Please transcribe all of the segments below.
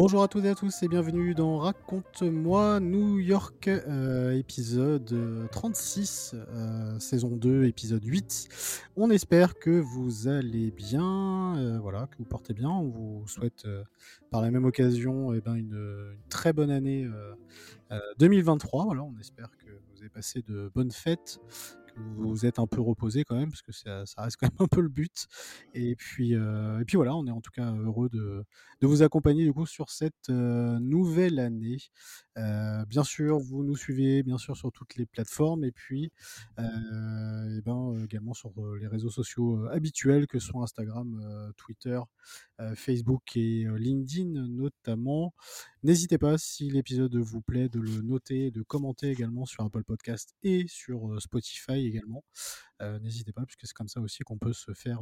Bonjour à toutes et à tous et bienvenue dans Raconte-moi New York, euh, épisode 36, euh, saison 2, épisode 8. On espère que vous allez bien, euh, voilà, que vous portez bien. On vous souhaite par la même occasion eh ben, une, une, très bonne année 2023. Voilà, on espère que vous avez passé de bonnes fêtes, vous êtes un peu reposé quand même, parce que ça, reste quand même un peu le but. Et puis, euh, et puis voilà, on est en tout cas heureux de, de vous accompagner du coup sur cette euh, nouvelle année. Euh, bien sûr, vous nous suivez bien sûr sur toutes les plateformes et puis et ben, également sur les réseaux sociaux habituels que sont Instagram, Twitter, Facebook et LinkedIn notamment. N'hésitez pas, si l'épisode vous plaît, de le noter, de commenter également sur Apple Podcast et sur Spotify également. N'hésitez pas, puisque c'est comme ça aussi qu'on peut se faire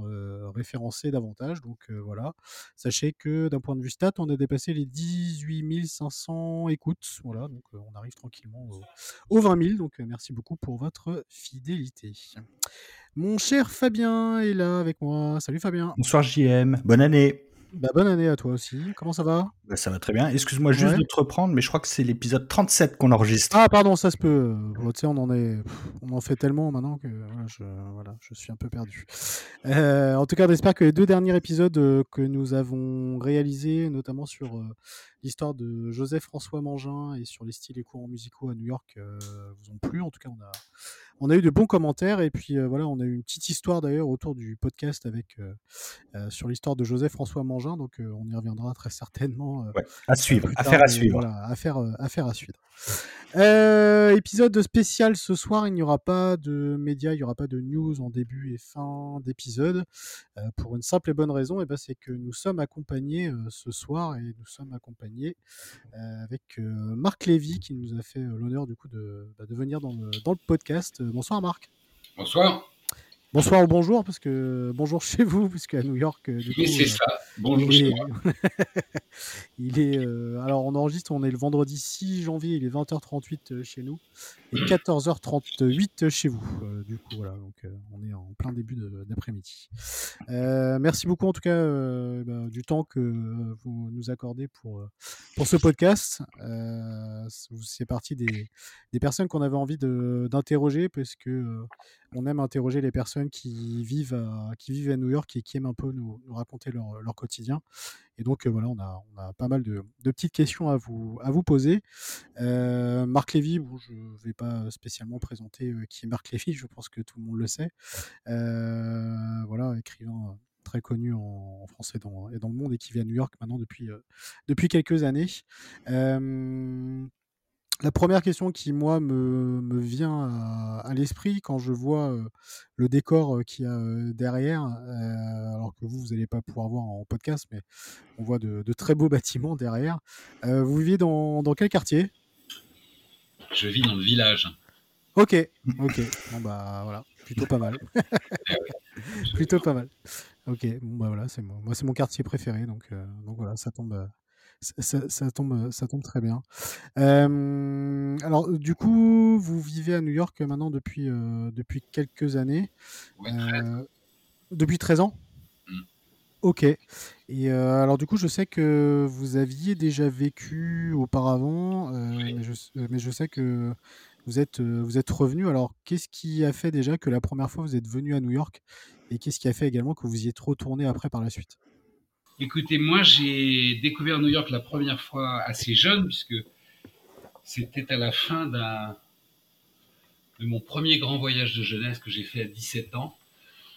référencer davantage. Donc voilà, sachez que d'un point de vue stat, on a dépassé les 18 500 écoutes. Voilà, donc on arrive tranquillement aux, 20 000. Donc merci beaucoup pour votre fidélité. Mon cher Fabien est là avec moi. Salut Fabien. Bonsoir JM, bonne année. Bah, bonne année à toi aussi. Comment ça va? Bah, Ça va très bien. Excuse-moi juste de te reprendre, mais je crois que c'est l'épisode 37 qu'on enregistre. Ah, pardon, ça se peut. tu sais, on en est, on en fait tellement maintenant que voilà, je, voilà, je suis un peu perdu. Euh, en tout cas, j'espère que les deux derniers épisodes euh, que nous avons réalisés, notamment sur euh, l'histoire de Joseph François Mangin et sur les styles et courants musicaux à New York, vous ont plu. En tout cas, on a on a eu de bons commentaires et puis euh, voilà, on a eu une petite histoire d'ailleurs autour du podcast avec sur l'histoire de Joseph François Donc on y reviendra très certainement. à suivre, affaire à suivre. Voilà, affaire, affaire à suivre. épisode spécial ce soir, il n'y aura pas de médias, il n'y aura pas de news en début et fin d'épisode pour une simple et bonne raison, et ben c'est que nous sommes accompagnés ce soir et nous sommes accompagnés avec Marc Lévy qui nous a fait l'honneur du coup de, bah, de venir dans le, dans le podcast bonsoir Marc. Bonsoir. Bonsoir ou bonjour, parce que bonjour chez vous, puisque à New York. Du oui, c'est ça. Bonjour il est. Euh, alors, on enregistre, on est le vendredi 6 janvier, il est 20h38 euh, chez nous et 14h38 chez vous. Euh, du coup, voilà, donc on est en plein début d'après-midi. merci beaucoup, en tout cas, bah, du temps que vous nous accordez pour, pour ce podcast. c'est parti des, des personnes qu'on avait envie d'interroger, parce que on aime interroger les personnes qui vivent à, qui vivent à New York et qui aiment un peu nous, raconter leur, leur, quotidien. Et donc voilà, on a, on a pas mal de, petites questions à vous, à vous poser. Euh, Marc Lévy, bon, je ne vais pas spécialement présenter euh, qui est Marc Lévy, je pense que tout le monde le sait. Euh, voilà, écrivain très connu en, France et dans, et dans, le monde et qui vit à New York maintenant depuis, depuis quelques années. La première question qui, moi, me, me vient à, l'esprit quand je vois le décor qu'il y a derrière, alors que vous, vous n'allez pas pouvoir voir en podcast, mais on voit de, très beaux bâtiments derrière. vous vivez dans, dans, quel quartier? Je vis dans le village. Ok, ok. Bon, bah voilà, plutôt pas mal. plutôt pas mal. Ok, bon, bah voilà, c'est moi. Moi, c'est mon quartier préféré, donc, donc voilà, ça tombe, ça, tombe, ça tombe très bien. alors, du coup, vous vivez à New York maintenant depuis, depuis quelques années. depuis 13 ans? Mmh. Ok. Et alors, du coup, je sais que vous aviez déjà vécu auparavant, mais, je, sais que vous êtes, vous êtes revenu. Alors, qu'est-ce qui a fait déjà que la première fois vous êtes venu à New York et qu'est-ce qui a fait également que vous y êtes retourné après par la suite? Écoutez, moi j'ai découvert New York la première fois assez jeune, puisque c'était à la fin de mon premier grand voyage de jeunesse que j'ai fait à 17 ans.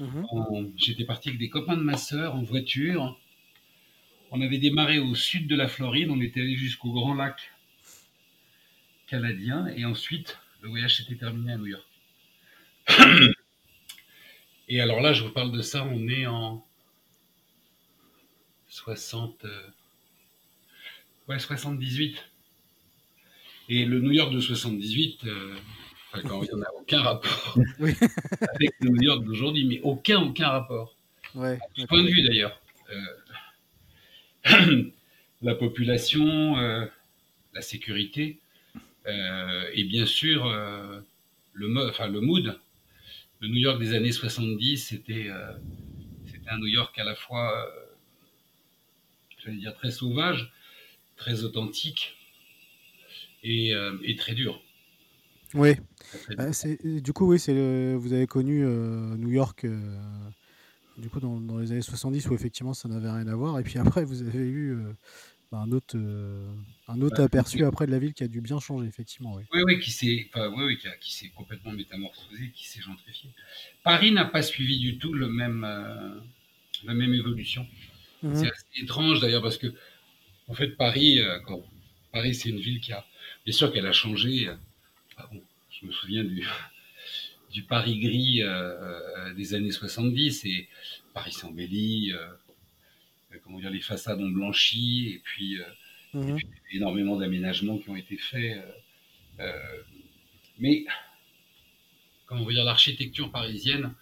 Mhm. J'étais parti avec des copains de ma sœur en voiture. On avait démarré au sud de la Floride, on était allé jusqu'au Grand Lac canadien, et ensuite le voyage s'était terminé à New York. et alors là, je vous parle de ça, on est en 60. Ouais, 78. Et le New York de 78, euh, il n'y en a aucun rapport avec le New York d'aujourd'hui, mais aucun, aucun rapport. Ouais, du point de vue d'ailleurs. Euh, la population, euh, la sécurité, et bien sûr le, enfin, le mood. Le New York des années 70, c'était un New York à la fois, j'allais dire, très sauvage, très authentique, euh, et, très dur. Oui. Bah, du coup, oui, c'est vous avez connu euh, New York euh, du coup dans, les années 70 où effectivement ça n'avait rien à voir. Et puis après, vous avez eu bah, un autre, un autre aperçu après de la ville qui a dû bien changer, effectivement. Oui, oui, oui qui s'est oui, complètement métamorphosé, qui s'est gentrifié. Paris n'a pas suivi du tout le même, la même évolution. Mmh c'est assez étrange d'ailleurs parce que, en fait, Paris, quand, Paris, c'est une ville qui a Bien sûr qu'elle a changé. Ah je me souviens du, du Paris gris euh, euh, des années 70 et Paris s'embellit, euh, comment dire, les façades ont blanchi et puis, mhm. énormément d'aménagements qui ont été faits. mais comment dire, l'architecture parisienne,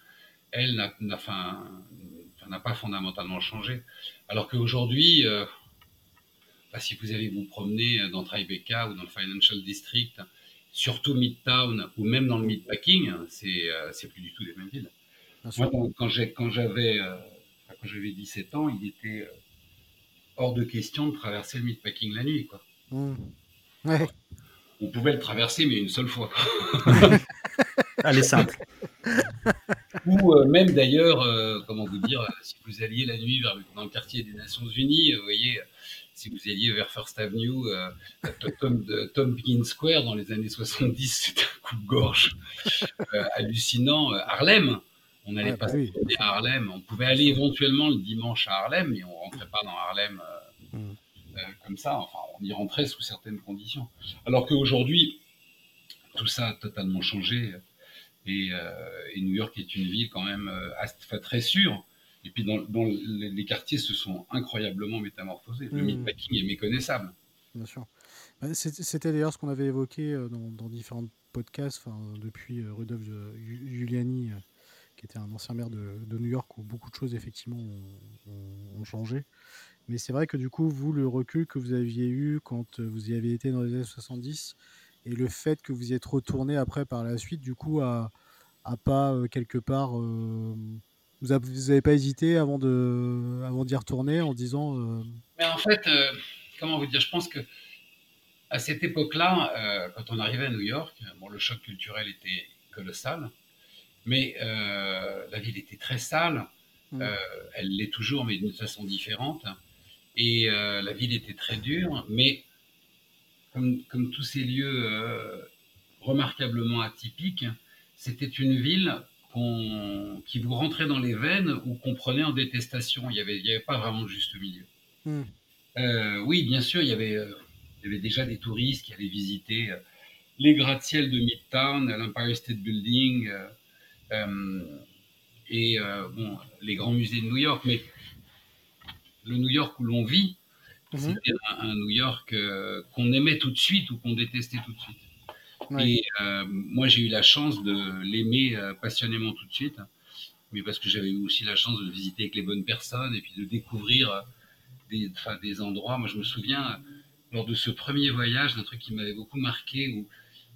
elle n'a pas fondamentalement changé. Alors qu'aujourd'hui, bah, si vous allez vous promener dans Tribeca ou dans le Financial District, surtout Midtown ou même dans le Midpacking, c'est euh, plus du tout les mêmes villes. Moi, quand, j'avais euh, quand j'avais 17 ans, il était euh, hors de question de traverser le Midpacking la nuit. Quoi. Mmh. On pouvait le traverser, mais une seule fois. Allez, simple. Ou même d'ailleurs, comment vous dire, si vous alliez la nuit vers, dans le quartier des Nations Unies, vous voyez, si vous alliez vers First Avenue, euh, Tom, Tom Square dans les années 70, c'était un coup de gorge euh, hallucinant. Euh, Harlem, on n'allait pas bah à Harlem. On pouvait aller éventuellement le dimanche à Harlem, mais on rentrait pas dans Harlem mm. comme ça. Enfin, on y rentrait sous certaines conditions. Alors qu'aujourd'hui, tout ça a totalement changé. Et, New York est une ville quand même très sûre. Et puis, dans, les quartiers se sont incroyablement métamorphosés. Le mmh. est méconnaissable. Bien sûr. Bah, c'était d'ailleurs ce qu'on avait évoqué euh, dans, différents podcasts, depuis euh, Rudolf Giuliani, euh, qui était un ancien maire de, New York, où beaucoup de choses, effectivement, ont, changé. Mais c'est vrai que du coup, vous, le recul que vous aviez eu quand vous y avez été dans les années 70, et le fait que vous y êtes retourné après par la suite, du coup, à, à pas quelque part vous n'avez pas hésité avant de, avant d'y retourner en disant. Euh, Mais en fait, euh, comment vous dire, je pense que à cette époque-là, euh, quand on arrivait à New York, bon, le choc culturel était colossal, mais la ville était très sale. Mm. elle l'est toujours, mais d'une façon différente. Et la ville était très dure, mais comme, comme tous ces lieux remarquablement atypiques, c'était une ville qui vous rentrait dans les veines ou qu'on prenait en détestation. Il n'y avait, avait pas vraiment de juste milieu. Hmm. Euh, oui, bien sûr, il y, avait, euh, il y avait déjà des touristes qui allaient visiter euh, les gratte-ciel de Midtown, l'Empire State Building et bon, les grands musées de New York. Mais le New York où l'on vit, hmm. c'était un, New York qu'on aimait tout de suite ou qu'on détestait tout de suite. Et euh, moi, j'ai eu la chance de l'aimer euh, passionnément tout de suite, mais parce que j'avais eu aussi la chance de le visiter avec les bonnes personnes et puis de découvrir euh, des, des endroits. Moi, je me souviens, lors de ce premier voyage, d'un truc qui m'avait beaucoup marqué, où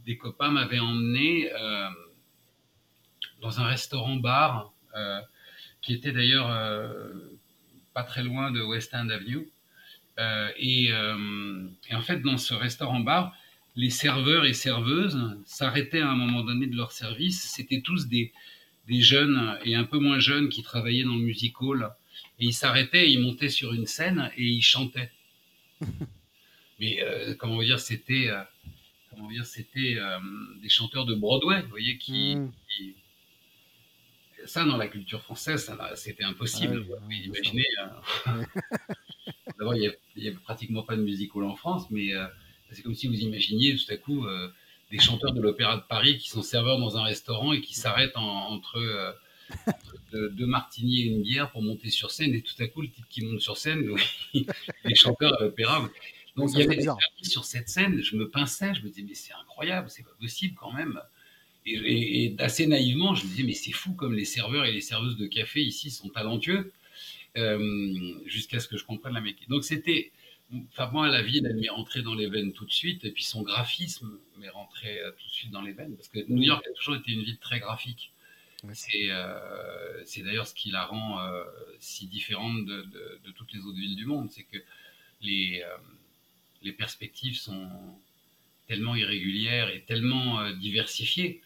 des copains m'avaient emmené dans un restaurant-bar, qui était d'ailleurs pas très loin de West End Avenue. Et, et, en fait, dans ce restaurant-bar, les serveurs et serveuses s'arrêtaient à un moment donné de leur service. C'était tous des, des, jeunes et un peu moins jeunes qui travaillaient dans le music hall. Et ils s'arrêtaient, ils montaient sur une scène et ils chantaient. Mais euh, comment dire, c'était euh, comment dire, c'était euh, des chanteurs de Broadway, vous voyez, qui, mm. ça dans la culture française, c'était impossible. Ah oui, imaginez. D'abord, il n'y a, pratiquement pas de music hall en France, mais c'est comme si vous imaginiez tout à coup euh, des chanteurs de l'Opéra de Paris qui sont serveurs dans un restaurant et qui s'arrêtent entre, euh, deux martini et une bière pour monter sur scène. Et tout à coup, le type qui monte sur scène, les chanteurs à l'opéra. Donc il y avait des sur cette scène. Je me pinçais, je me disais, mais c'est incroyable, c'est pas possible quand même. Et, assez naïvement, je me disais, mais c'est fou comme les serveurs et les serveuses de café ici sont talentueux, euh, jusqu'à ce que je comprenne la mécanique. Donc c'était, enfin moi, la ville, elle m'est rentrée dans les veines tout de suite, et puis son graphisme m'est rentré euh, tout de suite dans les veines, parce que New York a toujours été une ville très graphique. Euh, c'est d'ailleurs ce qui la rend si différente de, toutes les autres villes du monde, c'est que les, les perspectives sont tellement irrégulières et tellement diversifiées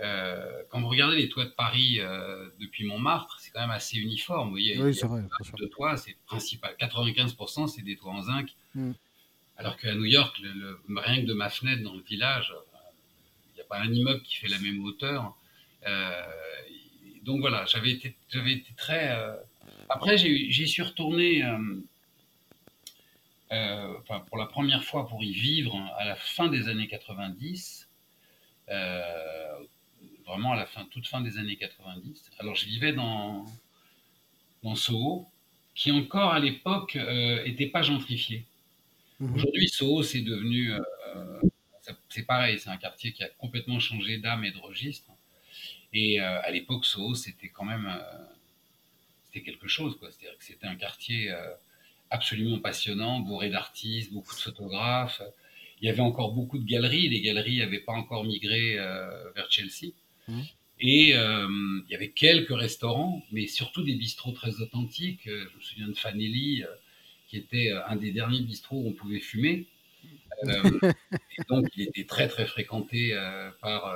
euh, quand vous regardez les toits de Paris euh, depuis Montmartre, c'est quand même assez uniforme. Vous voyez, oui, c'est vrai. De toits, c'est principal. 95%, c'est des toits en zinc. Mm. Alors qu'à New York, le, rien que de ma fenêtre dans le village, il n'y a pas un immeuble qui fait la même hauteur. Euh, donc voilà, j'avais été, j'avais été très. Après, j'y suis retourné. Enfin, pour la première fois pour y vivre à la fin des années 90, euh, vraiment à la fin, toute fin des années 90. Alors je vivais dans, dans Soho, qui encore à l'époque n'était euh, pas gentrifié. Mhm. Aujourd'hui, Soho, c'est devenu, euh, c'est pareil, c'est un quartier qui a complètement changé d'âme et de registre. Et euh, à l'époque, Soho, c'était quand même, c'était quelque chose, quoi. C'est-à-dire que c'était un quartier absolument passionnant, bourré d'artistes, beaucoup de photographes. Il y avait encore beaucoup de galeries. Les galeries n'avaient pas encore migré vers Chelsea. Mmh. Et euh, il y avait quelques restaurants, mais surtout des bistrots très authentiques. Euh, je me souviens de Fanelli, euh, qui était un des derniers bistrots où on pouvait fumer. et donc, il était très très fréquenté par,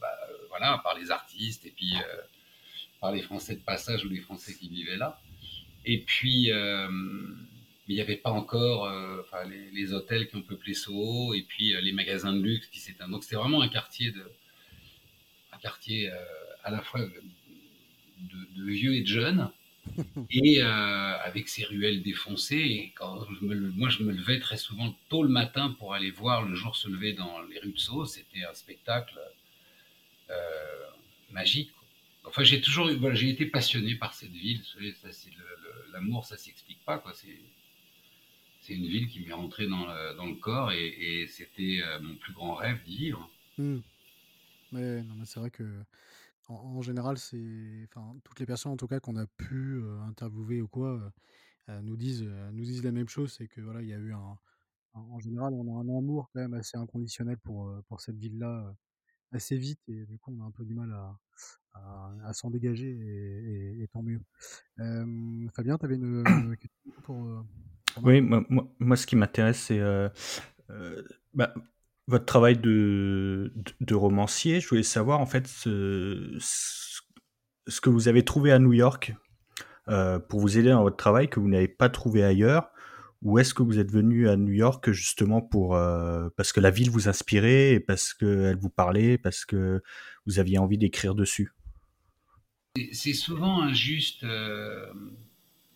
bah, voilà, par les artistes et puis par les Français de passage ou les Français qui vivaient là. Et puis, mais il n'y avait pas encore les, les, hôtels qui ont peuplé Soho et puis les magasins de luxe qui s'éteignent. Donc, c'était vraiment un quartier de, quartier euh, à la fois de, vieux et de jeunes, et euh, avec ses ruelles défoncées. Et quand je me, moi, je me levais très souvent tôt le matin pour aller voir le jour se lever dans les rues de Sceaux. C'était un spectacle euh, magique. Enfin, j'ai toujours, voilà, j'ai été passionné par cette ville. L'amour, ça s'explique pas, quoi. C'est, une ville qui m'est rentrée dans le, dans le corps et, c'était mon plus grand rêve d'y vivre. Hmm. Ouais, non, mais c'est vrai que en, général, c'est, enfin, toutes les personnes en tout cas qu'on a pu interviewer ou quoi, nous disent, nous disent la même chose, c'est que voilà, il y a eu un, en général, on a un amour quand même assez inconditionnel pour pour cette ville-là assez vite et du coup, on a un peu du mal à, à, s'en dégager et, tant mieux. Fabien, tu avais une, question pour, Oui, moi, moi, ce qui m'intéresse, c'est bah, votre travail de, romancier, je voulais savoir en fait ce, ce, que vous avez trouvé à New York euh, pour vous aider dans votre travail que vous n'avez pas trouvé ailleurs. Ou est-ce que vous êtes venu à New York justement pour euh, parce que la ville vous inspirait et parce qu'elle vous parlait, parce que vous aviez envie d'écrire dessus? C'est souvent injuste euh,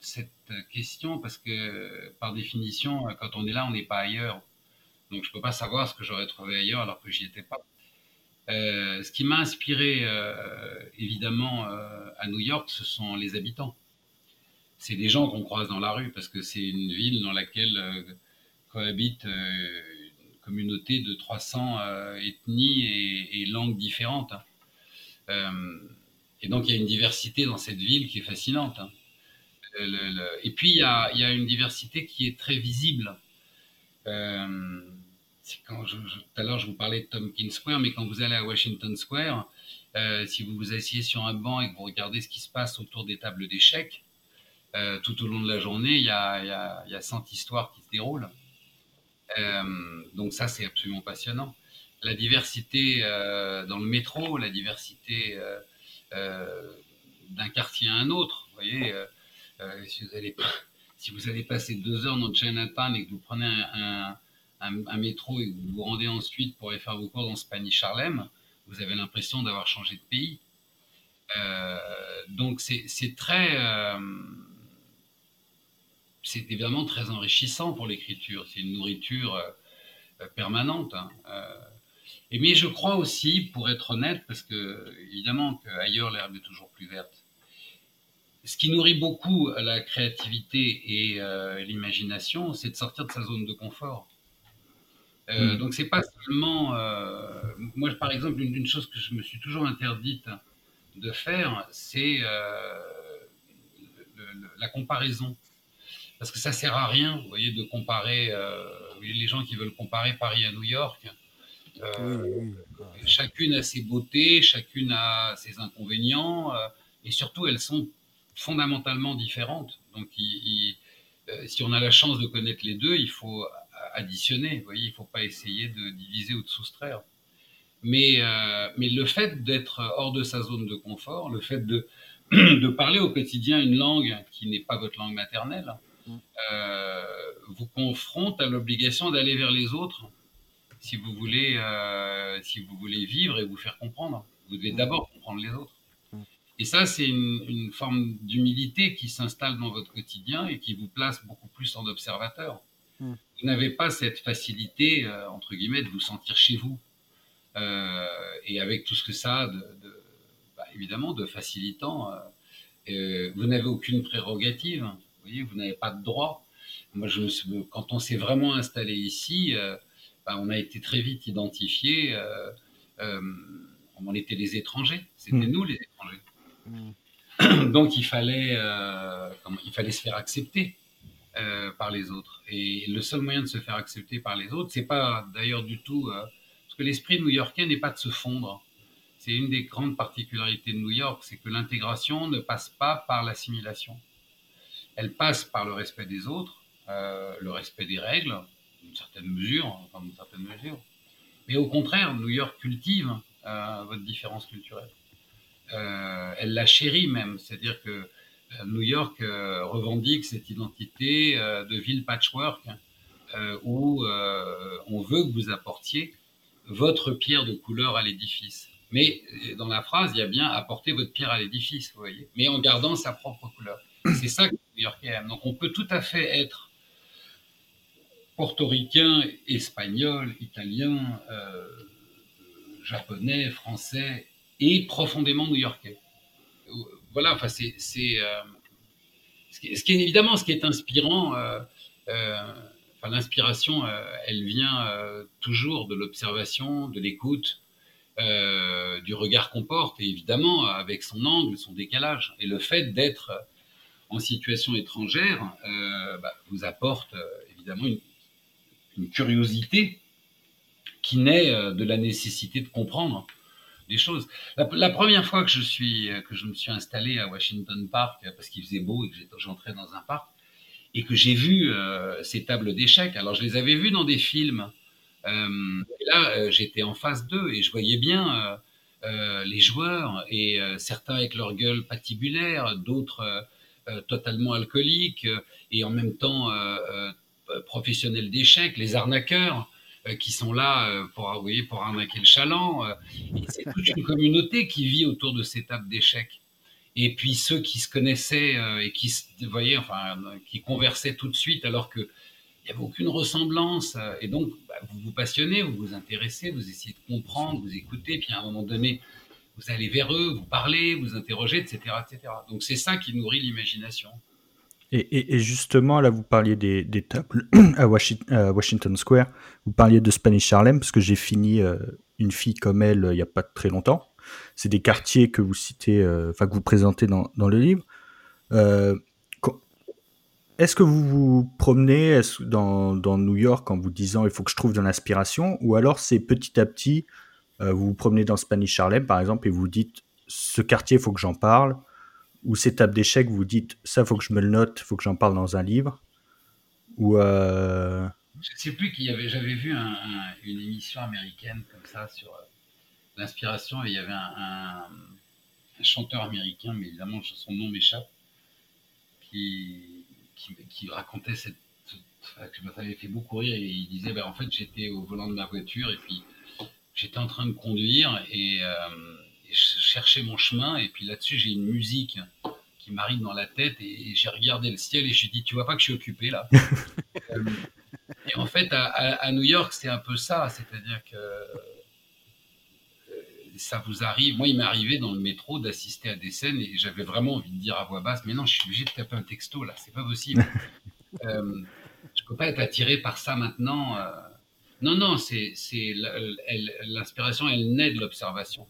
cette question parce que par définition, quand on est là, on n'est pas ailleurs. Donc je ne peux pas savoir ce que j'aurais trouvé ailleurs alors que j'y étais pas. Euh, ce qui m'a inspiré euh, évidemment euh, à New York, ce sont les habitants. C'est des gens qu'on croise dans la rue parce que c'est une ville dans laquelle cohabitent une communauté de 300 ethnies et, langues différentes. et donc il y a une diversité dans cette ville qui est fascinante. Hein. et puis il y, a, une diversité qui est très visible. Tout à l'heure, je vous parlais de Tompkins Square, mais quand vous allez à Washington Square, euh, si vous vous asseyez sur un banc et que vous regardez ce qui se passe autour des tables d'échecs, euh, tout au long de la journée, il y a, y, y a 100 histoires qui se déroulent. Euh, donc ça, c'est absolument passionnant. La diversité dans le métro, la diversité d'un quartier à un autre. Vous voyez, si, vous allez, si vous allez passer deux heures dans Chinatown et que vous prenez un, métro et vous vous rendez ensuite pour aller faire vos cours dans Spanish Harlem, vous avez l'impression d'avoir changé de pays. Euh, donc c'est très, euh, c'est évidemment très enrichissant pour l'écriture. C'est une nourriture euh, permanente. Hein. et mais je crois aussi, pour être honnête, parce que évidemment qu'ailleurs l'herbe est toujours plus verte. ce qui nourrit beaucoup la créativité et l'imagination, c'est de sortir de sa zone de confort. Euh, mm. Donc c'est pas seulement, euh, moi par exemple, une, chose que je me suis toujours interdite de faire, c'est euh, la comparaison, parce que ça sert à rien, vous voyez, de comparer les gens qui veulent comparer Paris à New York. Chacune a ses beautés, chacune a ses inconvénients, et surtout elles sont fondamentalement différentes. Donc si on a la chance de connaître les deux, il faut additionner. Vous voyez, il ne faut pas essayer de diviser ou de soustraire. Mais, euh, mais le fait d'être hors de sa zone de confort, le fait de, de parler au quotidien une langue qui n'est pas votre langue maternelle, mm. euh, vous confronte à l'obligation d'aller vers les autres si vous voulez, euh, si vous voulez vivre et vous faire comprendre. Vous devez mm. d'abord comprendre les autres. Mm. Et ça, c'est une, une, forme d'humilité qui s'installe dans votre quotidien et qui vous place beaucoup plus en observateur. Vous n'avez pas cette facilité, euh, entre guillemets, de vous sentir chez vous. Euh, et avec tout ce que ça a, de, bah, évidemment, de facilitant, euh, vous n'avez aucune prérogative. Vous voyez, vous n'avez pas de droit. Moi, je, quand on s'est vraiment installé ici, bah, on a été très vite identifié. on était les étrangers. C'était mmh. nous les étrangers. Mmh. Donc, il fallait, il fallait se faire accepter. Euh, par les autres. Et le seul moyen de se faire accepter par les autres, c'est pas d'ailleurs du tout euh, parce que l'esprit new-yorkais n'est pas de se fondre. C'est une des grandes particularités de New York, c'est que l'intégration ne passe pas par l'assimilation. Elle passe par le respect des autres, euh, le respect des règles, d'une certaine mesure, enfin d'une certaine mesure. Mais au contraire, New York cultive votre différence culturelle. elle la chérit même, c'est-à-dire que New York euh, revendique cette identité euh, de ville patchwork euh, où on veut que vous apportiez votre pierre de couleur à l'édifice. Mais dans la phrase, il y a bien apporter votre pierre à l'édifice, vous voyez, mais en gardant sa propre couleur. C'est ça que New York aime. Donc on peut tout à fait être portoricain, espagnol, italien, japonais, français et profondément new-yorkais voilà, enfin, c'est, euh, ce, qui, est évidemment ce qui est inspirant. Euh, euh, l'inspiration, elle vient toujours de l'observation, de l'écoute, du regard qu'on porte, et évidemment avec son angle, son décalage. Et le fait d'être en situation étrangère bah, vous apporte évidemment une, curiosité qui naît de la nécessité de comprendre des choses. La, première fois que je, suis, que je me suis installé à Washington Park, parce qu'il faisait beau et que j'entrais dans un parc, et que j'ai vu euh, ces tables d'échecs, alors je les avais vues dans des films. Euh, et là, euh, j'étais en face d'eux et je voyais bien les joueurs, et certains avec leur gueule patibulaire, d'autres totalement alcooliques, et en même temps professionnels d'échecs, les arnaqueurs. Euh, qui sont là euh, pour, vous pour arnaquer le chaland. Euh, c'est toute une communauté qui vit autour de ces tables d'échecs. Et puis ceux qui se connaissaient et qui, vous voyez, enfin, qui conversaient tout de suite alors qu'il n'y avait aucune ressemblance. Et donc, bah, vous vous passionnez, vous vous intéressez, vous essayez de comprendre, vous écoutez, puis à un moment donné, vous allez vers eux, vous parlez, vous interrogez, etc. etc. Donc c'est ça qui nourrit l'imagination. Et, justement, là, vous parliez des, tables à Washington, Square. Vous parliez de Spanish Harlem, parce que j'ai fini euh, Une fille comme elle euh, il n'y a pas très longtemps. C'est des quartiers que vous citez, euh, enfin, que vous présentez dans, le livre. est-ce que vous vous promenez dans, dans, New York en vous disant il faut que je trouve de l'inspiration? Ou alors c'est petit à petit, vous vous promenez dans Spanish Harlem, par exemple, et vous dites ce quartier, il faut que j'en parle ou ces tables d'échecs, vous dites ça, faut que je me le note, faut que j'en parle dans un livre Ou. Euh... Je ne sais plus qu'il y avait. J'avais vu une émission américaine comme ça sur euh, l'inspiration et il y avait un, chanteur américain, mais évidemment son nom m'échappe, qui, qui, racontait cette. que ça m'avait fait beaucoup rire et il disait ben, en fait j'étais au volant de ma voiture et puis j'étais en train de conduire et. Euh, je cherchais mon chemin, et puis là-dessus, j'ai une musique qui m'arrive dans la tête, et, j'ai regardé le ciel, et j'ai dit, tu vois pas que je suis occupé là euh, Et en fait, à, New York, c'est un peu ça, c'est-à-dire que euh, ça vous arrive. Moi, il m'est arrivé dans le métro d'assister à des scènes et j'avais vraiment envie de dire à voix basse, mais non, je suis obligé de taper un texto là, c'est pas possible. euh, je peux pas être attiré par ça maintenant. Euh. Non, non, c'est l'inspiration, elle, naît de l'observation.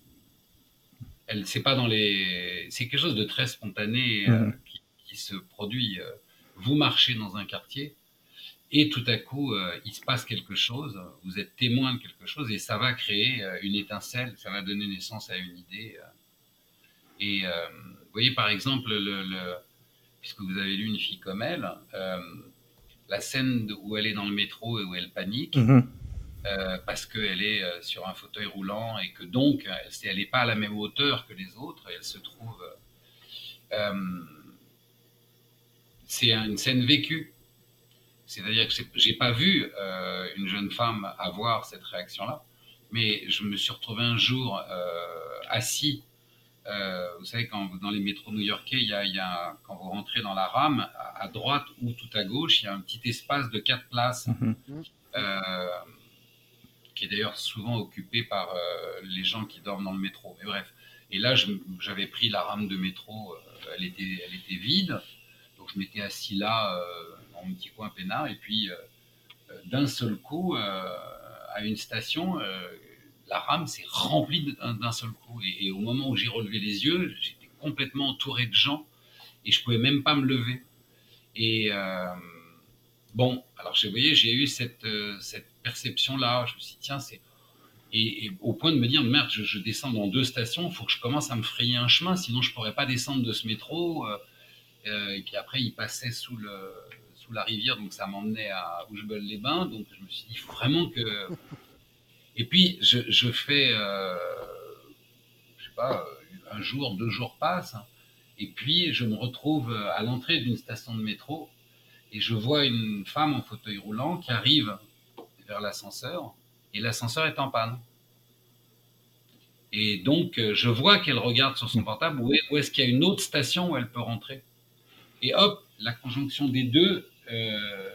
Elle, c'est pas dans les, c'est quelque chose de très spontané euh, mmh. qui, qui, se produit. Euh. Vous marchez dans un quartier et tout à coup, euh, il se passe quelque chose, vous êtes témoin de quelque chose, et ça va créer euh, une étincelle, ça va donner naissance à une idée. Et vous voyez, par exemple, le, puisque vous avez lu Une fille comme elle, la scène où elle est dans le métro et où elle panique, mm-hmm. parce qu'elle est sur un fauteuil roulant et que donc elle n'est pas à la même hauteur que les autres, elle se trouve... c'est une scène vécue c'est-à-dire que j'ai pas vu euh, une jeune femme avoir cette réaction-là, mais je me suis retrouvé un jour euh, assis. Euh, vous savez, quand dans les métros new-yorkais, il y a, quand vous rentrez dans la rame, à, droite ou tout à gauche, il y a un petit espace de quatre places, mhm. Qui est d'ailleurs souvent occupé par les gens qui dorment dans le métro. Mais bref. Et là, j'avais pris la rame de métro, elle était, elle était vide, donc je m'étais assis là un petit coin peinard. Et puis, euh, euh, d'un seul coup, euh, à une station, la rame s'est remplie d'un seul coup. Et, au moment où j'ai relevé les yeux, j'étais complètement entouré de gens et je pouvais même pas me lever. Et bon, alors vous voyez, j'ai eu cette perception-là. Je me suis dit, tiens, c'est. Et, au point de me dire, merde, je, descends dans deux stations, il faut que je commence à me frayer un chemin, sinon je pourrais pas descendre de ce métro. et puis après, il passait sous le, sous la rivière, donc ça m'emmenait à les bains Donc je me suis dit, il faut vraiment que. Et puis je, je fais, euh, je sais pas, un jour, deux jours passent, hein. et puis je me retrouve à l'entrée d'une station de métro et je vois une femme en fauteuil roulant qui arrive vers l'ascenseur et l'ascenseur est en panne. Et donc, je vois qu'elle regarde sur son portable où est-ce qu'il y a une autre station où elle peut rentrer. Et hop, la conjonction des deux euh,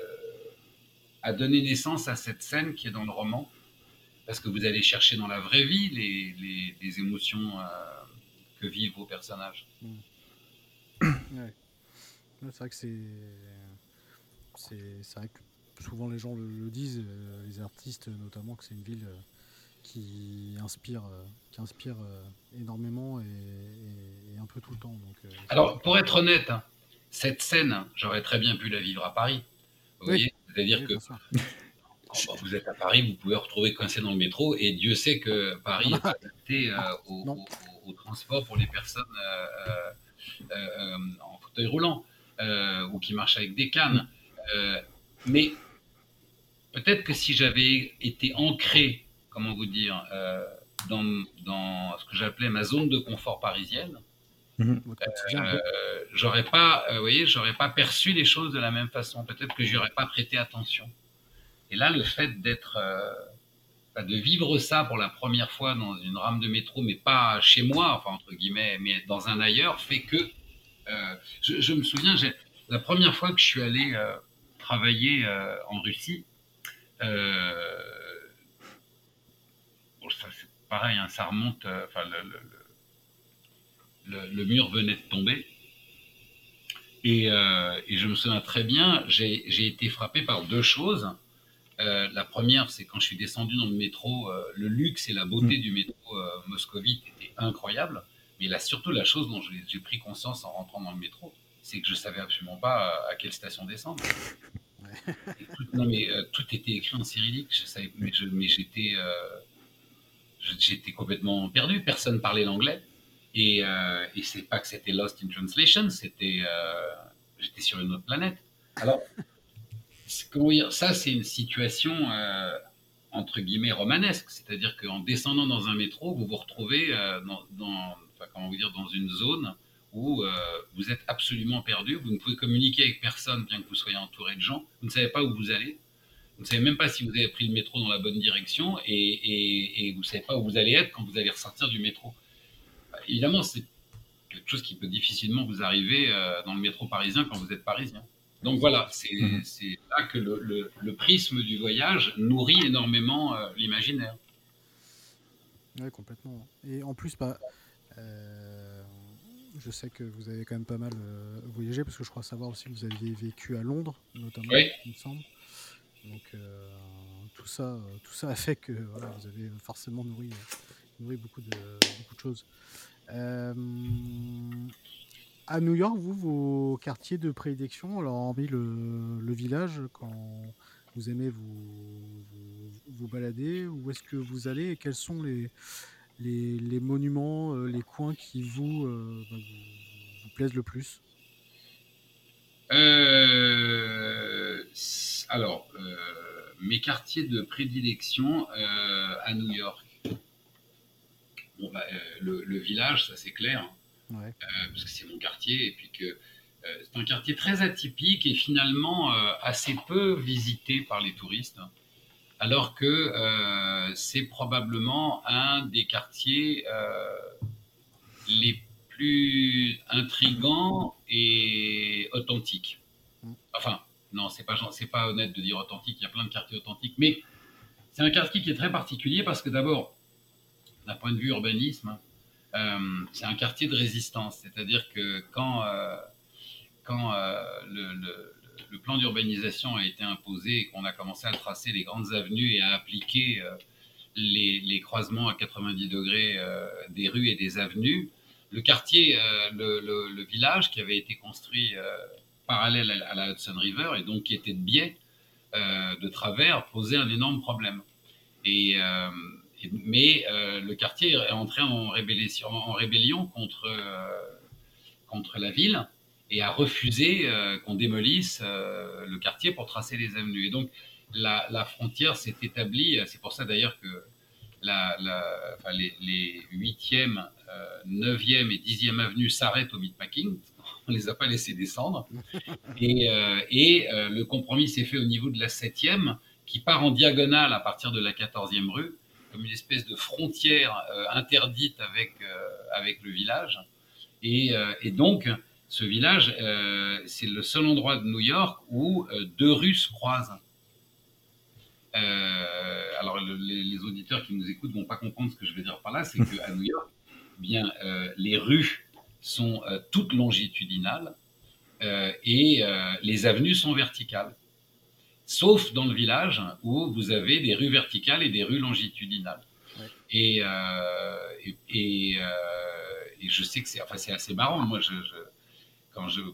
a donné naissance à cette scène qui est dans le roman, parce que vous allez chercher dans la vraie vie les, les, émotions euh, que vivent vos personnages. Mmh. C'est vrai que c'est. C'est vrai que souvent les gens le, disent, euh, les artistes notamment, que c'est une ville qui inspire, qui inspire énormément et, un peu tout le temps. Donc, Alors, pour être honnête, hein, cette scène, j'aurais très bien pu la vivre à Paris. Vous voyez C'est-à-dire que bah, vous êtes à Paris, vous pouvez retrouver coincé dans le métro, et Dieu sait que Paris est adapté euh, au, transport pour les personnes euh, euh, en fauteuil roulant ou qui marchent avec des cannes. mais peut-être que si j'avais été ancré, comment vous dire, dans, dans ce que j'appelais ma zone de confort parisienne, Mhm. Euh, j'aurais pas, euh, voyez, j'aurais pas perçu les choses de la même façon. Peut-être que j'aurais pas prêté attention. Et là, le fait d'être, euh, de vivre ça pour la première fois dans une rame de métro, mais pas chez moi, enfin entre guillemets, mais dans un ailleurs, fait que je, me souviens, la première fois que je suis allé travailler en Russie. Bon, ça, c'est pareil, hein, ça remonte. Enfin, le le, mur venait de tomber. Euh, et, je me souviens très bien, j'ai été frappé par deux choses. Euh, la première, c'est quand je suis descendu dans le métro, euh, le luxe et la beauté mm. du métro moscovite étaient incroyables. Mais là, surtout, la chose dont j'ai pris conscience en rentrant dans le métro, c'est que je savais absolument pas à quelle station descendre. Mais tout était écrit en cyrillique. Mais j'étais, j'étais complètement perdu. Personne parlait l'anglais. Et, euh, et c'est pas que c'était Lost in Translation, c'était euh, j'étais sur une autre planète. Alors, ça c'est une situation euh, entre guillemets romanesque, c'est-à-dire qu'en descendant dans un métro, vous vous retrouvez euh, comment vous dire, dans une zone où euh, vous êtes absolument perdu, vous ne pouvez communiquer avec personne bien que vous soyez entouré de gens, vous ne savez pas où vous allez, vous ne savez même pas si vous avez pris le métro dans la bonne direction et, et, et vous ne savez pas où vous allez être quand vous allez ressortir du métro évidemment, c'est quelque chose qui peut difficilement vous arriver euh, dans le métro parisien quand vous êtes parisien. Donc voilà, c'est mhm. là que le, prisme du voyage nourrit énormément euh, l'imaginaire. Oui, complètement. Et en plus, bah, je sais que vous avez quand même pas mal voyagé, parce que je crois savoir aussi que vous aviez vécu à Londres, notamment, il me semble. Donc tout ça, tout ça a fait que vous avez forcément nourri, nourri beaucoup, de, beaucoup de choses. à New York, vous, vos quartiers de prédilection, alors hormis le, le village, quand vous aimez vous, vous, balader, où est-ce que vous allez et quels sont les, les, les monuments, les coins qui vous, bah, vous, vous, plaisent le plus? Alors, mes quartiers de prédilection euh, à New York. Bon, bah, euh, le, village, ça c'est clair, hein. euh, parce que c'est mon quartier, et puis que c'est un quartier très atypique et finalement assez peu visité par les touristes, hein. Alors que c'est probablement un des quartiers les plus intrigants et authentiques. Mm. Enfin, non, c'est pas, pas honnête de dire authentique. Il y a plein de quartiers authentiques, mais c'est un quartier qui est très particulier parce que d'abord, d'un point de vue urbanisme, euh, c'est un quartier de résistance. C'est-à-dire que quand, euh, quand euh, le, le, plan d'urbanisation a été imposé et qu'on a commencé à tracer les grandes avenues et à appliquer les, les, croisements à 90 degrés des rues et des avenues, le quartier, le, le, village qui avait été construit parallèle à la Hudson River et donc qui était de biais euh, de travers posait un énorme problème. Et, euh, mais euh, le quartier est entré en rébellion, en rébellion contre, contre la ville et a refusé qu'on démolisse le quartier pour tracer les avenues. Et donc la, la frontière s'est établie, c'est pour ça d'ailleurs que la, la, enfin, les, les 8e, 9e et 10e avenues s'arrêtent au meatpacking, on les a pas laissés descendre. Et, euh, euh, le compromis s'est fait au niveau de la 7e, qui part en diagonale à partir de la 14e rue, comme une espèce de frontière euh, interdite avec, avec le village. Et, donc, ce village, c'est le seul endroit de New York où deux rues se croisent. alors, les, auditeurs qui nous écoutent vont pas comprendre ce que je vais dire par là, c'est qu'à New York, eh bien, les rues sont euh, toutes longitudinales euh, et euh, les avenues sont verticales. Sauf dans le village où vous avez des rues verticales et des rues longitudinales. Et, et, je sais que c'est enfin, assez marrant. Moi, je,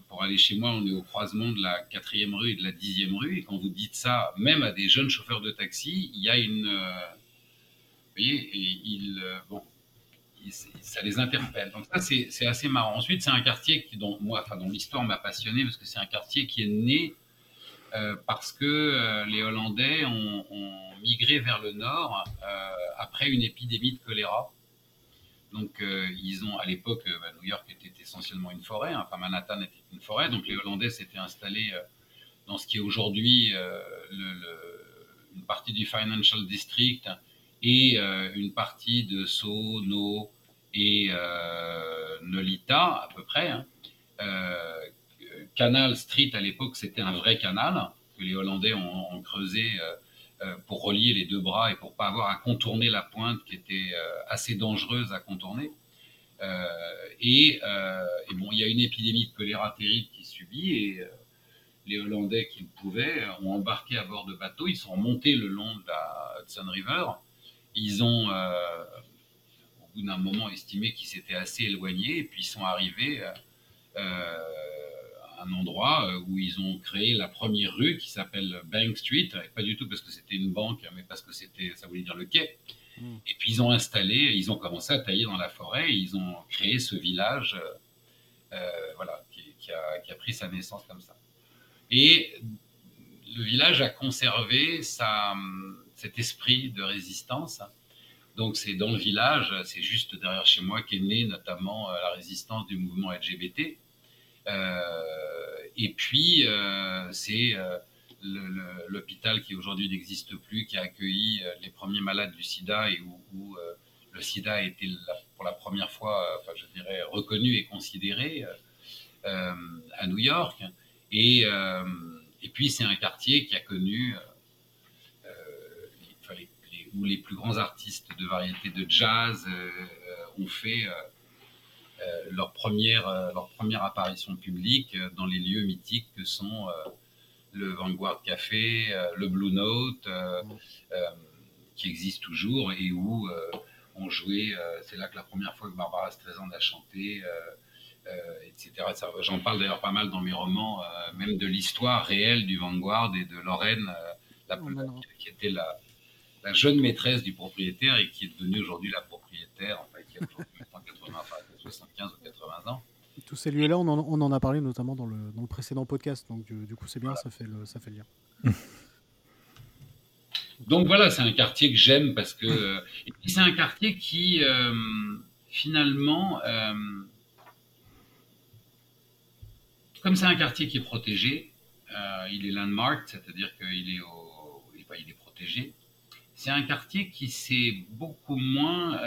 pour aller chez moi, on est au croisement de la quatrième rue et de la dixième rue. Et quand vous dites ça, même à des jeunes chauffeurs de taxi, il y a une. vous voyez, et il, bon, ça les interpelle. Donc ça, c'est assez marrant. Ensuite, c'est un quartier qui, dont enfin, dont l'histoire m'a passionné parce que c'est un quartier qui est né euh, parce que euh, les Hollandais ont, migré vers le nord euh, après une épidémie de choléra. Donc, ils ont, à l'époque, bah, New York était essentiellement une forêt, hein, enfin Manhattan était une forêt, donc les Hollandais s'étaient installés dans ce qui est aujourd'hui une partie du Financial District et une partie de Soho, et euh, Nolita à peu près. Hein. Euh, canal Street à l'époque c'était un vrai canal que les Hollandais ont, creusé euh, pour relier les deux bras et pour pas avoir à contourner la pointe qui était assez dangereuse à contourner. et, bon, il y a une épidémie de choléra terrible qui subit et les Hollandais qui le pouvaient ont embarqué à bord de bateaux. Ils sont remontés le long de la Hudson River. Ils ont d'un moment estimé qu'ils s'étaient assez éloignés et puis ils sont arrivés euh, euh, un endroit euh, où ils ont créé la première rue qui s'appelle Bank Street, pas du tout parce que c'était une banque, mais parce que c'était, ça voulait dire le quai. Hmm. Et puis ils ont installé, ils ont commencé à tailler dans la forêt, et ils ont créé ce village, voilà, qui, a, qui, a, pris sa naissance comme ça. Et le village a conservé sa, cet esprit de résistance donc c'est dans le village, c'est juste derrière chez moi qu'est née notamment euh, la résistance du mouvement LGBT. Euh, et puis euh, c'est l'hôpital qui aujourd'hui n'existe plus, qui a accueilli les premiers malades du sida et où, le sida a été pour la première fois, enfin, je dirais, reconnu et considéré à New York. Et puis c'est un quartier qui a connu où les plus grands artistes de variété de jazz ont fait leur, première, leur première apparition publique dans les lieux mythiques que sont le Vanguard Café, le Blue Note, qui existe toujours et où on jouait. c'est là que la première fois que Barbara Streisand a chanté. etc. J'en parle d'ailleurs pas mal dans mes romans, même de l'histoire réelle du Vanguard et de Lorraine, la, qui était la, la, jeune maîtresse du propriétaire et qui est devenue aujourd'hui la propriétaire, enfin, qui a aujourd'hui 80, 75 ou 80 ans. Tous ces lieux-là, on, on, en a parlé notamment dans le, dans le précédent podcast, donc du, du coup c'est bien, ça, fait le, ça fait le lien. donc voilà, c'est un quartier que j'aime parce que c'est un quartier qui euh, finalement, euh, comme c'est un quartier qui est protégé, euh, il est landmarked, c'est-à-dire qu'il est, au, il est protégé. C'est un quartier qui s'est beaucoup moins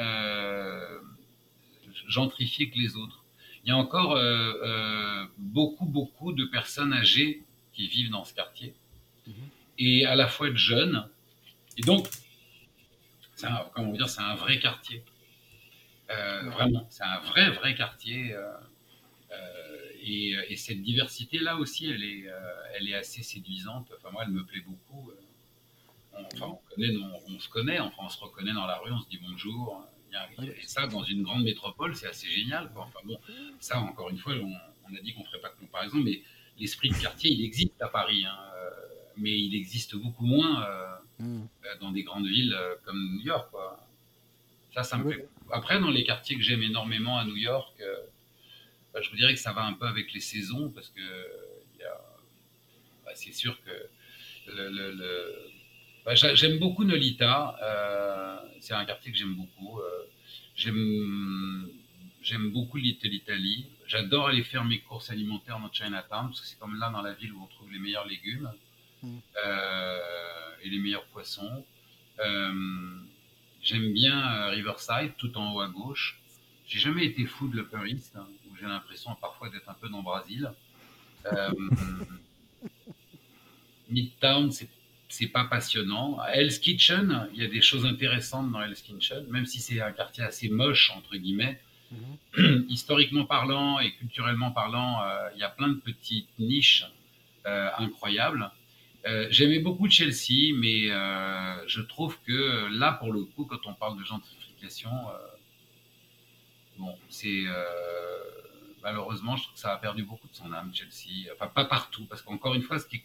gentrifié que les autres. Il y a encore euh, euh, beaucoup, beaucoup de personnes âgées qui vivent dans ce quartier. Mhm. Et à la fois de jeunes. Et donc, un, comment dire, c'est un vrai quartier. Euh, vraiment, c'est un vrai, vrai quartier. Et, cette diversité-là aussi, elle est, elle est assez séduisante. Enfin, moi, elle me plaît beaucoup. On, enfin, on, connaît, on, se connaît, enfin, on se reconnaît dans la rue, on se dit bonjour. Et ça, dans une grande métropole, c'est assez génial. Enfin bon, ça, encore une fois, on, a dit qu'on ne ferait pas de comparaison, mais l'esprit de quartier, il existe à Paris, hein, euh, mais il existe beaucoup moins euh, hmm. euh, dans des grandes villes comme New York. Quoi. Ça, ça me fait... Après, dans les quartiers que j'aime énormément à New York, bah, je vous dirais que ça va un peu avec les saisons, parce que bah, c'est sûr que le bah, j'aime beaucoup Nolita. Euh, c'est un quartier que j'aime beaucoup. Euh, j'aime, j'aime beaucoup l'Italie. J'adore aller faire mes courses alimentaires dans Chinatown parce que c'est comme là dans la ville où on trouve les meilleurs légumes mm. euh, et les meilleurs poissons. j'aime bien Riverside, tout en haut à gauche. J'ai jamais été fou de l'Upper East, hein, où j'ai l'impression parfois d'être un peu dans le Brésil. Midtown, c'est c'est pas passionnant. À Hell's Kitchen, il y a des choses intéressantes dans Hell's Kitchen, même si c'est un quartier assez moche, entre guillemets. Mhm. Historiquement parlant et culturellement parlant, euh, il y a plein de petites niches euh, incroyables. Euh, j'aimais beaucoup Chelsea, mais je trouve que là, pour le coup, quand on parle de gentrification, bon, c'est malheureusement, je trouve que ça a perdu beaucoup de son âme, Chelsea. Enfin, pas partout, parce qu'encore une fois, ce qui est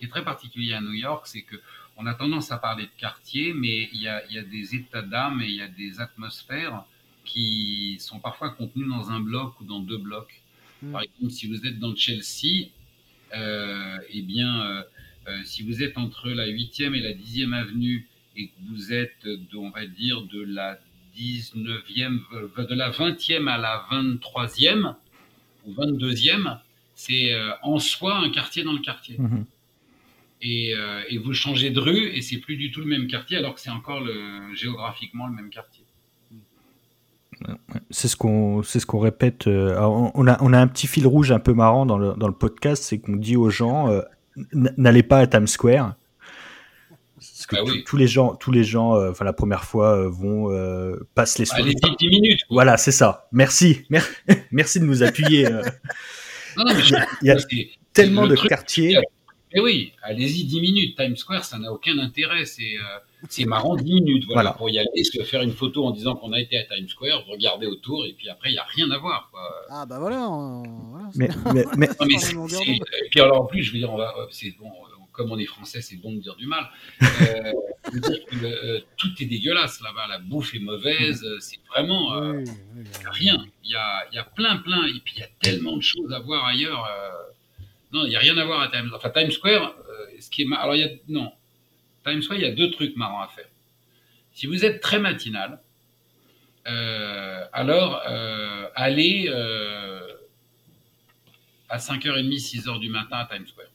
qui est très particulier à New York, c'est que on a tendance à parler de quartier, mais il y a, des états d'âme et il y a des atmosphères qui sont parfois contenues dans un bloc ou dans deux blocs. Hmm. Par exemple, si vous êtes dans Chelsea, euh, eh bien, euh, euh, si vous êtes entre la 8e et la 10e avenue et que vous êtes, on va dire, de la 19e, de la 20e à la 23e ou 22e, c'est en soi un quartier dans le quartier. Euh, et, vous changez de rue et c'est plus du tout le même quartier alors que c'est encore le, géographiquement le même quartier. C'est ce qu'on c'est ce qu'on répète. Euh, on, a, on a un petit fil rouge un peu marrant dans le, dans le podcast, c'est qu'on dit aux gens euh, n'allez pas à Times Square. Parce que bah tous les gens, tous les gens, enfin la première fois vont passent les soirées. Allez 10 minutes. Voilà, c'est ça. Merci, merci de nous appuyer. non, non, mais Il y a tellement de quartiers. Eh oui, allez-y 10 minutes. Times Square, ça n'a aucun intérêt. C'est euh, marrant 10 minutes voilà, pour y aller, se faire une photo en disant qu'on a été à Times Square, regarder autour, et puis après, il n'y a rien à voir. Quoi. Ah bah voilà. mais, mais, mais... et puis alors en plus, je veux dire, on va, c'est bon, comme on est français, c'est bon de dire du mal. Euh, dire que, euh, tout est dégueulasse là-bas, la bouffe est mauvaise, c'est vraiment euh, rien. Il y a, y a plein, plein, et puis il y a tellement de choses à voir ailleurs. Non, il n'y a rien à voir à Times, enfin, Times Square. Euh, ce qui est alors il y a Times Square, il y a deux trucs marrants à faire. Si vous êtes très matinal, euh, alors euh, allez à 5h30, 6h du matin à Times Square.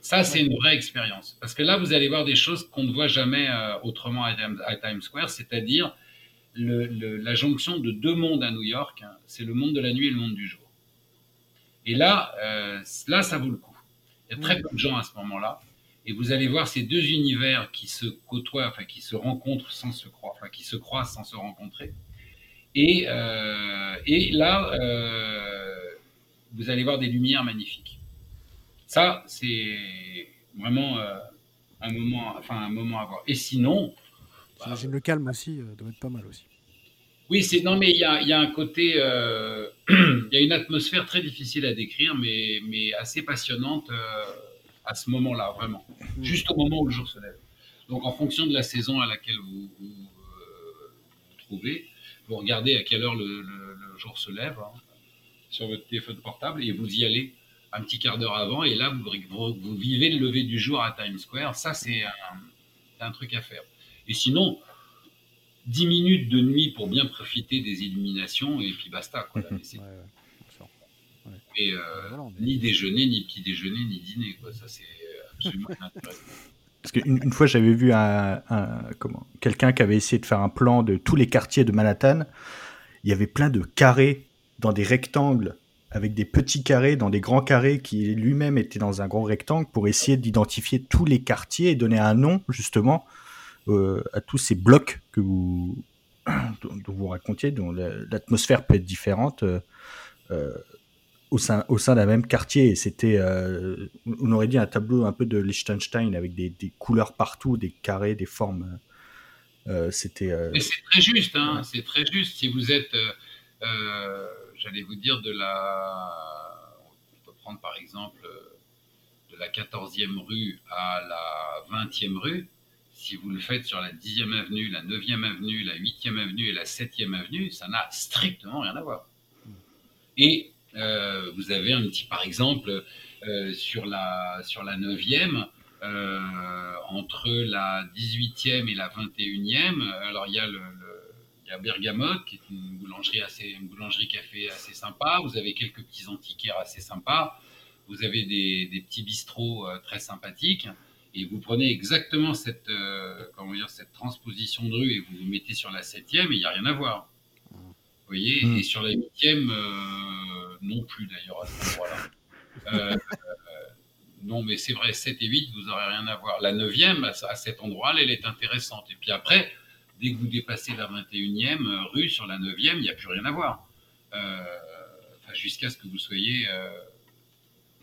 Ça, c'est une vraie expérience. Parce que là, vous allez voir des choses qu'on ne voit jamais autrement à, Times Square, c'est-à-dire la jonction de deux mondes à New York. Hein. c'est le monde de la nuit et le monde du jour. Et là, euh, là, ça vaut le coup. Il y a très peu de gens à ce moment-là. Et vous allez voir ces deux univers qui se côtoient, enfin qui se rencontrent sans se croire, enfin qui se croisent sans se rencontrer. Et, euh, et là, euh, vous allez voir des lumières magnifiques. Ça, c'est vraiment euh, un moment, enfin un moment à voir. Et sinon, J'imagine le calme aussi doit être pas mal aussi. Oui, c'est non, mais il y a, y a, un côté, il y a une atmosphère très difficile à décrire, mais, mais assez passionnante à ce moment-là, vraiment, mmh. juste au moment où le jour se lève. Donc, en fonction de la saison à laquelle vous vous, trouvez, vous regardez à quelle heure le, jour se lève hein, sur votre téléphone portable et vous y allez un petit quart d'heure avant et là vous, vous, vivez le lever du jour à Times Square. Ça c'est un, un, truc à faire. Et sinon, 10 minutes de nuit pour bien profiter des illuminations et puis basta. Quoi, Et euh, ni déjeuner, ni petit déjeuner, ni dîner. Quoi. Ça c'est absolument intéressant. Parce qu'une une fois, j'avais vu un, comment, quelqu'un qui avait essayé de faire un plan de tous les quartiers de Manhattan. Il y avait plein de carrés dans des rectangles, avec des petits carrés dans des grands carrés qui lui-même était dans un grand rectangle pour essayer d'identifier tous les quartiers et donner un nom, justement, à tous ces blocs que vous, dont, vous racontiez, dont l'atmosphère peut être différente. Euh, euh, au sein, au sein d'un même quartier. C'était, euh, on aurait dit un tableau un peu de Liechtenstein avec des, des couleurs partout, des carrés, des formes. Euh, c'était. Euh, c'est très juste, hein, c'est très juste. Si vous êtes, j'allais vous dire, de la. On peut prendre par exemple de la 14e rue à la 20e rue. Si vous le faites sur la 10e avenue, la 9e avenue, la 8e avenue et la 7e avenue, ça n'a strictement rien à voir. Et euh, vous avez un petit, par exemple, euh, sur la sur la 9e, euh, entre la 18e et la 21e, alors il y a le, il y a Bergamote, qui est une boulangerie assez, une boulangerie café assez sympa. Vous avez quelques petits antiquaires assez sympas. Vous avez des, des petits bistrots très sympathiques. Et vous prenez exactement cette, comment dire, cette transposition de rue et vous vous mettez sur la septième et il n'y a rien à voir. Vous voyez hmm. Et sur la huitième, euh, non plus d'ailleurs à ce endroit-là. Euh, non, mais c'est vrai, 7 et 8, vous n'aurez rien à voir. La neuvième, à cet endroit-là, elle est intéressante. Et puis après, dès que vous dépassez la 21e euh, rue sur la 9e, il n'y a plus rien à voir. Enfin, jusqu'à ce que vous soyez.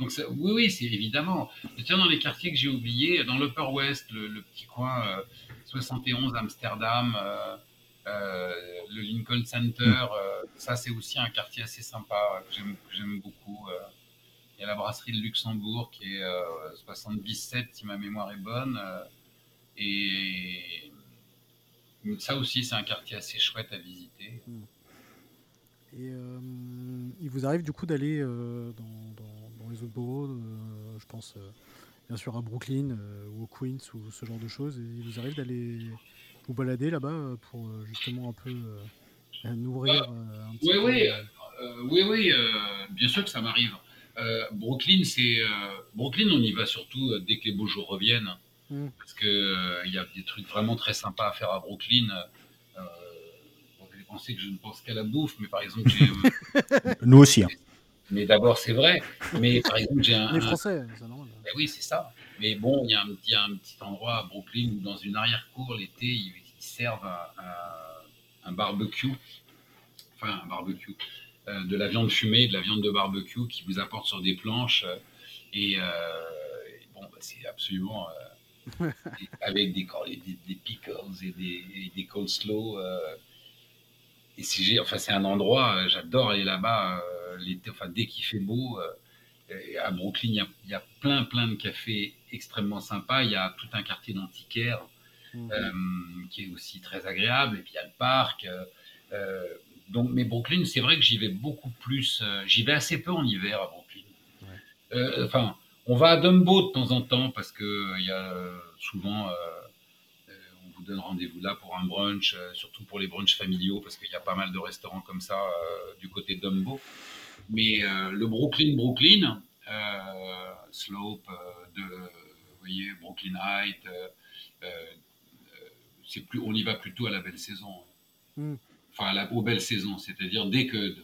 Donc, ça, oui, oui, c'est évidemment. Tiens, dans les quartiers que j'ai oubliés, dans l'Upper West, le, petit coin 71 Amsterdam, euh, le Lincoln Center, mm. euh, ça c'est aussi un quartier assez sympa que j'aime beaucoup. Euh. Il y a la brasserie de Luxembourg qui est 77 si ma mémoire est bonne. et ça aussi c'est un quartier assez chouette à visiter. Mm. Et il vous arrive du coup d'aller dans, les autres boroughs, je pense bien sûr à Brooklyn ou au Queens ou ce genre de choses, et il vous arrive d'aller vous balader là-bas euh, pour euh, justement un peu euh, nourrir un petit oui, peu Oui, oui, bien sûr que ça m'arrive. Brooklyn, c'est Brooklyn, on y va surtout dès que les beaux jours reviennent, hmm. parce que il y a des trucs vraiment très sympas à faire à Brooklyn. vous allez penser que je ne pense qu'à la bouffe, mais par exemple, nous aussi. Hein. Mais d'abord, c'est vrai. Mais par exemple, j'ai un. Les Français, ça non ben oui, c'est ça. Mais bon, il y, a un, petit endroit à Brooklyn où, dans une arrière-cour, l'été, ils, servent un, barbecue. Enfin, un barbecue. Euh, de la viande fumée, de la viande de barbecue qui vous apporte sur des planches. Euh, et, euh, bon, bah, c'est absolument. avec des, des, pickles et des, et des coleslaw. Et c'est enfin, un endroit, j'adore aller là-bas l'été, enfin, dès qu'il fait beau à Brooklyn, il y, a, plein, plein de cafés extrêmement sympas. Il y a tout un quartier d'antiquaires euh, qui est aussi très agréable. Et puis il y a le parc. Euh, euh, donc, mais Brooklyn, c'est vrai que j'y vais beaucoup plus. j'y vais assez peu en hiver à Brooklyn. Enfin, on va à Dumbo de temps en temps parce que il y a souvent. Vous donne rendez-vous là pour un brunch, surtout pour les brunchs familiaux, parce qu'il y a pas mal de restaurants comme ça du côté de Dumbo. Mais euh, le Brooklyn, Brooklyn, euh, Slope, euh, de, vous voyez, Brooklyn Height, c'est plus, on y va plutôt à la belle saison. Hmm. Enfin, à la, aux belles saisons, c'est-à-dire dès que,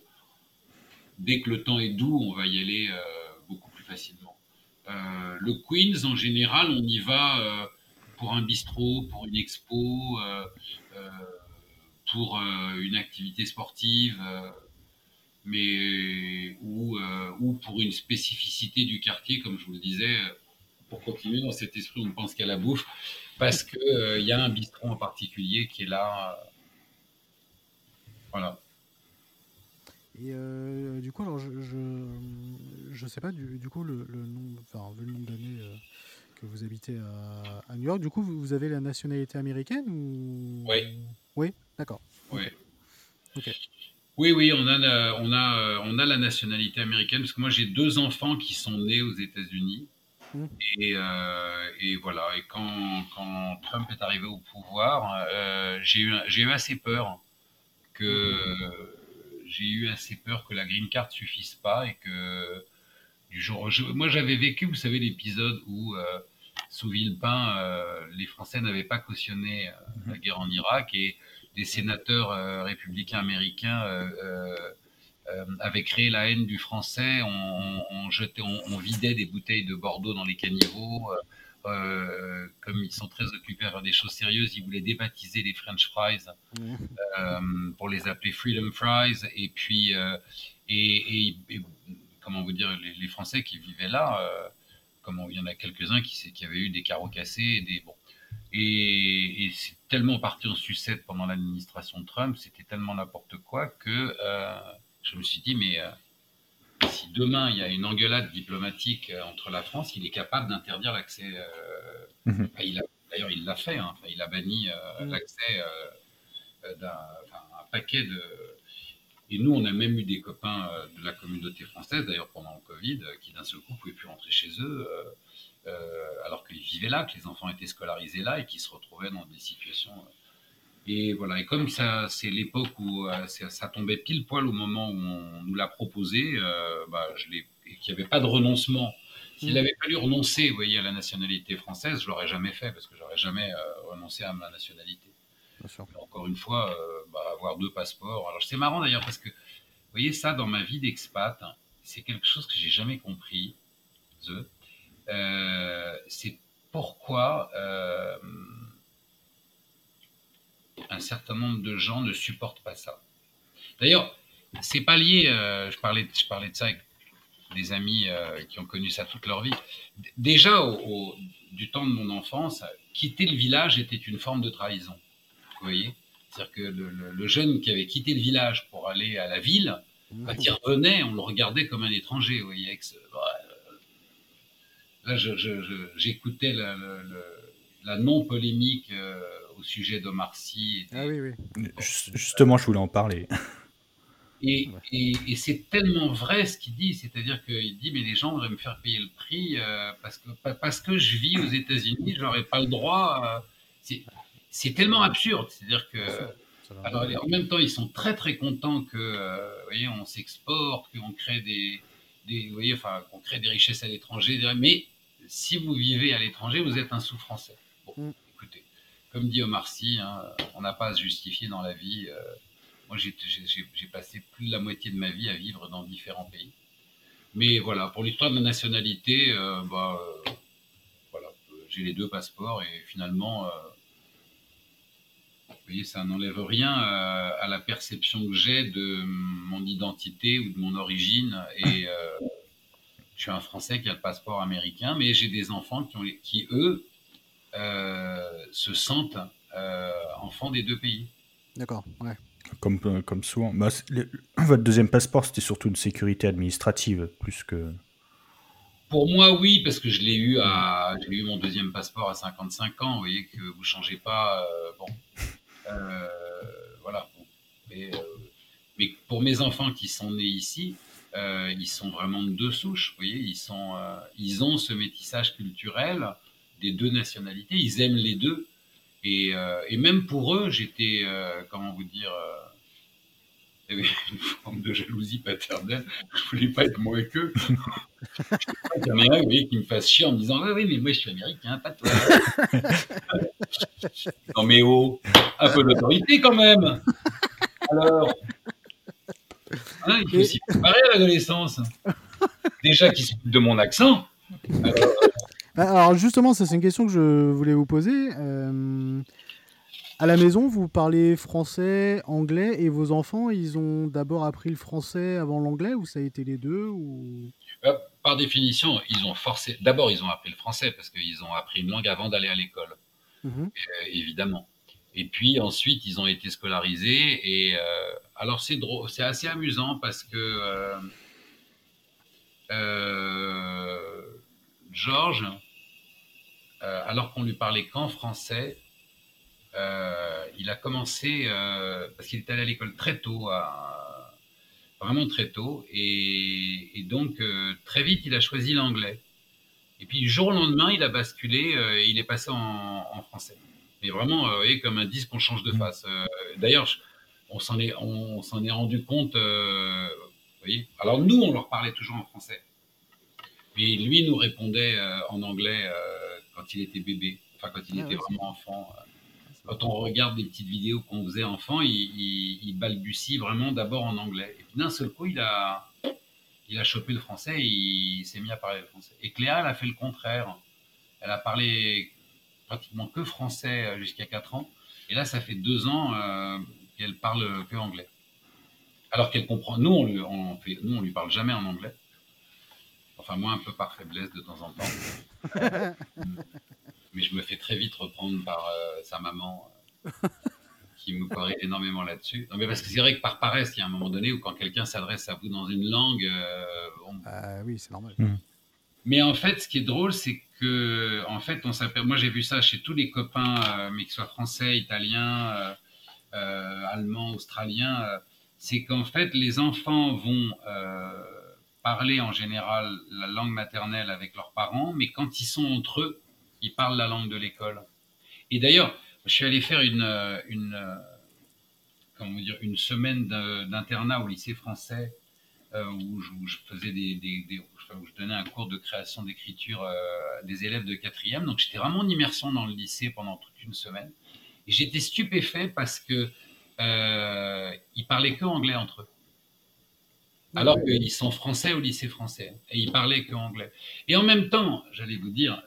dès que le temps est doux, on va y aller beaucoup plus facilement. le Queens, en général, on y va pour un bistrot, pour une expo, pour une activité sportive mais ou, ou pour une spécificité du quartier, comme je vous le disais, pour continuer dans cet esprit, on ne pense qu'à la bouffe, parce qu'il il y a un bistrot en particulier qui est là. voilà. Et euh, du coup, alors je, je, sais pas du, coup le, le nombre, enfin vu le nombre d'années euh, que vous habitez à, New York, du coup vous, avez la nationalité américaine ou? Oui. Oui, d'accord. Oui. Oui, oui, on a, on a, on a la nationalité américaine parce que moi j'ai deux enfants qui sont nés aux États-Unis. Mmh. Et, euh, et, voilà. Et quand, quand, Trump est arrivé au pouvoir, j'ai eu, eu assez peur que mmh j'ai eu assez peur que la green card suffise pas et que du moi j'avais vécu, vous savez, l'épisode où euh, sous Villepin, euh, les Français n'avaient pas cautionné euh, la mhm. guerre en Irak et des sénateurs républicains américains avaient créé la haine du Français, on, jetait, on, vidait des bouteilles de Bordeaux dans les caniveaux. Euh, comme ils sont très occupés à faire des choses sérieuses, ils voulaient débaptiser les French fries euh, pour les appeler Freedom Fries. Et puis, euh, et, comment vous dire, les, Français qui vivaient là, comme il y en a quelques-uns qui, qui, avaient eu des carreaux cassés et des bon. Et, c'est tellement parti en sucette pendant l'administration Trump, c'était tellement n'importe quoi que je me suis dit, mais si demain il y a une engueulade diplomatique euh, entre la France, il est capable d'interdire l'accès. Euh, mhm. D'ailleurs, il l'a fait. Hein. il a banni euh, mhm. l'accès d'un paquet de. Et nous, on a même eu des copains de la communauté française, d'ailleurs pendant le Covid, qui d'un seul coup ne pouvaient plus rentrer chez eux, alors qu'ils vivaient là, que les enfants étaient scolarisés là et qui se retrouvaient dans des situations et voilà, et comme ça, c'est l'époque où euh, ça tombait pile poil au moment où on nous l'a proposé, euh, bah, je l'ai, qu'il n'y avait pas de renoncement. S'il mm. avait fallu renoncer, vous voyez, à la nationalité française, je l'aurais jamais fait parce que j'aurais jamais euh, renoncé à ma nationalité. Encore une fois, bah, avoir deux passeports. Alors c'est marrant d'ailleurs parce que, vous voyez, ça dans ma vie d'expat, c'est quelque chose que j'ai jamais compris. c'est pourquoi un certain nombre de gens ne supportent pas ça. D'ailleurs, c'est pas lié. Euh, je parlais, je parlais de ça avec des amis euh, qui ont connu ça toute leur vie. Déjà, du temps de mon enfance, quitter le village était une forme de trahison. Vous voyez C'est-à-dire que le, jeune qui avait quitté le village pour aller à la ville, quand il revenait, on le regardait comme un étranger. Vous voyez Là, j'écoutais la, non-polémique. Euh, au sujet d'Omar Sy. Ah oui, oui. Justement, je voulais en parler. Et, et, c'est tellement vrai ce qu'il dit, c'est-à-dire qu'il dit mais les gens devraient me faire payer le prix euh, parce que parce que je vis aux États-Unis, je n'aurais pas le droit. Euh, c'est tellement absurde, c'est-à-dire que alors, en même temps ils sont très très contents que euh, vous voyez on s'exporte, qu'on crée des, des vous voyez enfin qu'on crée des richesses à l'étranger, mais si vous vivez à l'étranger, vous êtes un sous-français. Bon. Mm comme dit Omar Sy, hein, on n'a pas à se justifier dans la vie. Euh, moi, j'ai passé plus de la moitié de ma vie à vivre dans différents pays. Mais voilà, pour l'histoire de la nationalité, euh, bah, euh, voilà, j'ai les deux passeports et finalement, voyez, ça n'enlève rien à la perception que j'ai de mon identité ou de mon origine. Et je suis un Français qui a le passeport américain, mais j'ai des enfants qui, ont, qui eux, euh, se sentent euh, enfants des deux pays. D'accord, ouais. Comme, euh, comme souvent. Bah, votre deuxième passeport, c'était surtout une sécurité administrative, plus que. Pour moi, oui, parce que je l'ai eu à, j'ai eu mon deuxième passeport à 55 ans. Vous voyez que vous changez pas. bon, voilà. Mais, mais, pour mes enfants qui sont nés ici, ils sont vraiment de deux souches. Vous voyez, ils ont ce métissage culturel des deux nationalités. Ils aiment les deux. Et, euh, même pour eux, j'étais, euh, comment vous dire, euh, une forme de jalousie paternelle. Je voulais pas être moins qu'eux. je voyez, qui me fasse chier en me disant Oui, mais moi je suis américain, pas toi. non, mais oh, un peu d'autorité quand même. Alors, hein, il faut s'y préparer à l'adolescence. Déjà qu'ils se de mon accent. Alors, justement, ça c'est une question que je voulais vous poser. Euh, à la maison, vous parlez français, anglais, et vos enfants, ils ont d'abord appris le français avant l'anglais, ou ça a été les deux ou... Euh, par définition, ils ont forcé. D'abord, ils ont appris le français parce qu'ils ont appris une langue avant d'aller à l'école, mmh euh, évidemment. Et puis ensuite, ils ont été scolarisés. Et euh, alors, c'est drôle, c'est assez amusant parce que Georges, alors qu'on lui parlait qu'en français, il a commencé, euh, parce qu'il est allé à l'école très tôt, vraiment très tôt, et, donc euh, très vite il a choisi l'anglais. Et puis du jour au lendemain, il a basculé et il est passé en, français. Mais vraiment, vous voyez, comme un disque, on change de mmh. face. D'ailleurs, on s'en est, on, s'en est rendu compte. voyez Alors nous, on leur parlait toujours en français. Mais lui nous répondait en anglais quand il était bébé, enfin quand il ah était vraiment enfant quand on regarde des petites vidéos qu'on faisait enfant, il, balbutie vraiment d'abord en anglais. Et puis d'un seul coup, il a, il chopé le français et il s'est mis à parler le français. Et Cléa, elle a fait le contraire. Elle a parlé pratiquement que français euh, jusqu'à 4 ans. Et là, ça fait deux ans euh, qu'elle parle que anglais. Alors qu'elle comprend. Nous, on lui, on fait, nous, on lui parle jamais en anglais. Enfin, moi, un peu par faiblesse de temps en temps. mais je me fais très vite reprendre par euh, sa maman euh, qui me corrige énormément là-dessus. Non, mais parce que c'est vrai que par paresse, il y a un moment donné où quand quelqu'un s'adresse à vous dans une langue, euh, ah oui, c'est normal. Hmm. Mais en fait, ce qui est drôle, c'est que, en fait, on s'appelle. Moi, j'ai vu ça chez tous les copains, mais qu'ils soient français, italiens, allemands, australiens. c'est qu'en fait, les enfants vont parler en général la langue maternelle avec leurs parents, mais quand ils sont entre eux, ils parlent la langue de l'école. Et d'ailleurs, je suis allé faire une, euh, une, euh, comment dire, une semaine d'internat au lycée français euh, où, je, faisais des, des, où je donnais un cours de création d'écriture à des élèves de quatrième. Donc j'étais vraiment en immersion dans le lycée pendant toute une semaine. Et j'étais stupéfait parce que euh, ils parlaient que anglais entre eux. Alors qu'ils sont français au lycée français. Et ils parlaient que anglais. Et en même temps, j'allais vous dire,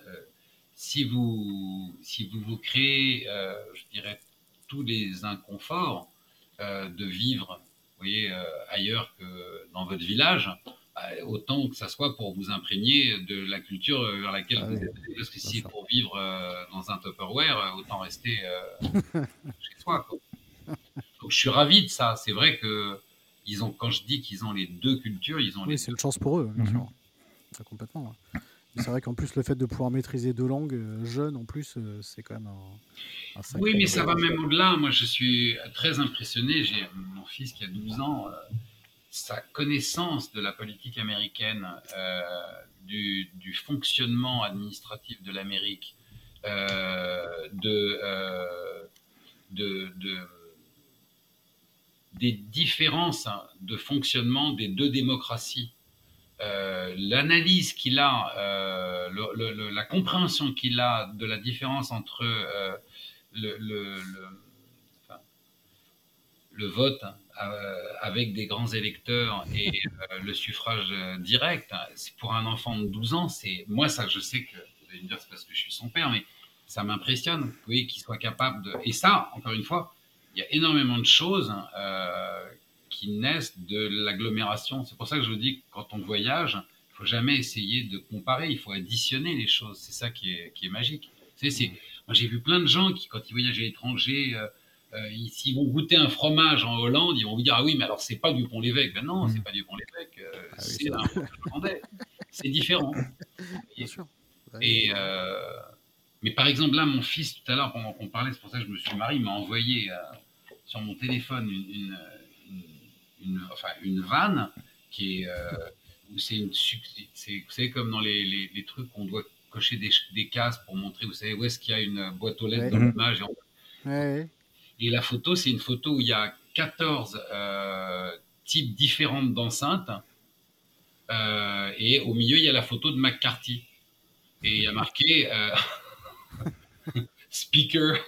si vous, si vous vous créez, euh, je dirais, tous les inconforts euh, de vivre vous voyez, euh, ailleurs que dans votre village, autant que ça soit pour vous imprégner de la culture vers laquelle ah vous êtes. Parce que si c'est pour vivre dans un Tupperware, autant rester chez soi. Donc je suis ravi de ça. C'est vrai que ils ont, quand je dis qu'ils ont les deux cultures, ils ont oui, c'est une chance pour eux, bien mhm. sûr. complètement. C'est vrai qu'en plus, le fait de pouvoir maîtriser deux langues euh, jeunes, en plus, euh, c'est quand même un, un Oui, mais ça va même au-delà. Moi, je suis très impressionné. J'ai mon fils qui a 12 ans. Euh, sa connaissance de la politique américaine, du, fonctionnement administratif de l'Amérique, de, de, de, des différences de fonctionnement des deux démocraties euh, l'analyse qu'il a, euh, la compréhension qu'il a de la différence entre euh, le, vote avec des grands électeurs et le suffrage direct, c'est pour un enfant de 12 ans, c'est moi ça, je sais que vous allez me dire c'est parce que je suis son père, mais ça m'impressionne, voyez, qu'il soit capable de. Et ça, encore une fois, il y a énormément de choses hein, qui naissent de l'agglomération. C'est pour ça que je vous dis que quand on voyage, il faut jamais essayer de comparer, il faut additionner les choses. C'est ça qui est, qui est magique. C'est, c'est, moi, j'ai vu plein de gens qui, quand ils voyagent à l'étranger, euh, euh, s'ils vont goûter un fromage en Hollande, ils vont vous dire Ah oui, mais alors c'est pas du Pont-l'Évêque. Ben non, c'est mm. pas du Pont-l'Évêque, euh, ah c'est un hollandais. C'est différent. Bien sûr. Et, mais par exemple, là, mon fils, tout à l'heure, pendant qu'on parlait, c'est pour ça que je me suis marié, m'a envoyé sur mon téléphone une une, enfin, une vanne qui est. Euh, c'est une. Vous savez, comme dans les, les, les trucs qu'on doit cocher des, des, cases pour montrer, vous savez, où est-ce qu'il y a une boîte aux lettres dans l'image. Et, et, la photo, c'est une photo où il y a 14 euh, types différents d'enceintes. Euh, et au milieu, il y a la photo de McCarthy. Et il y a marqué euh, speaker,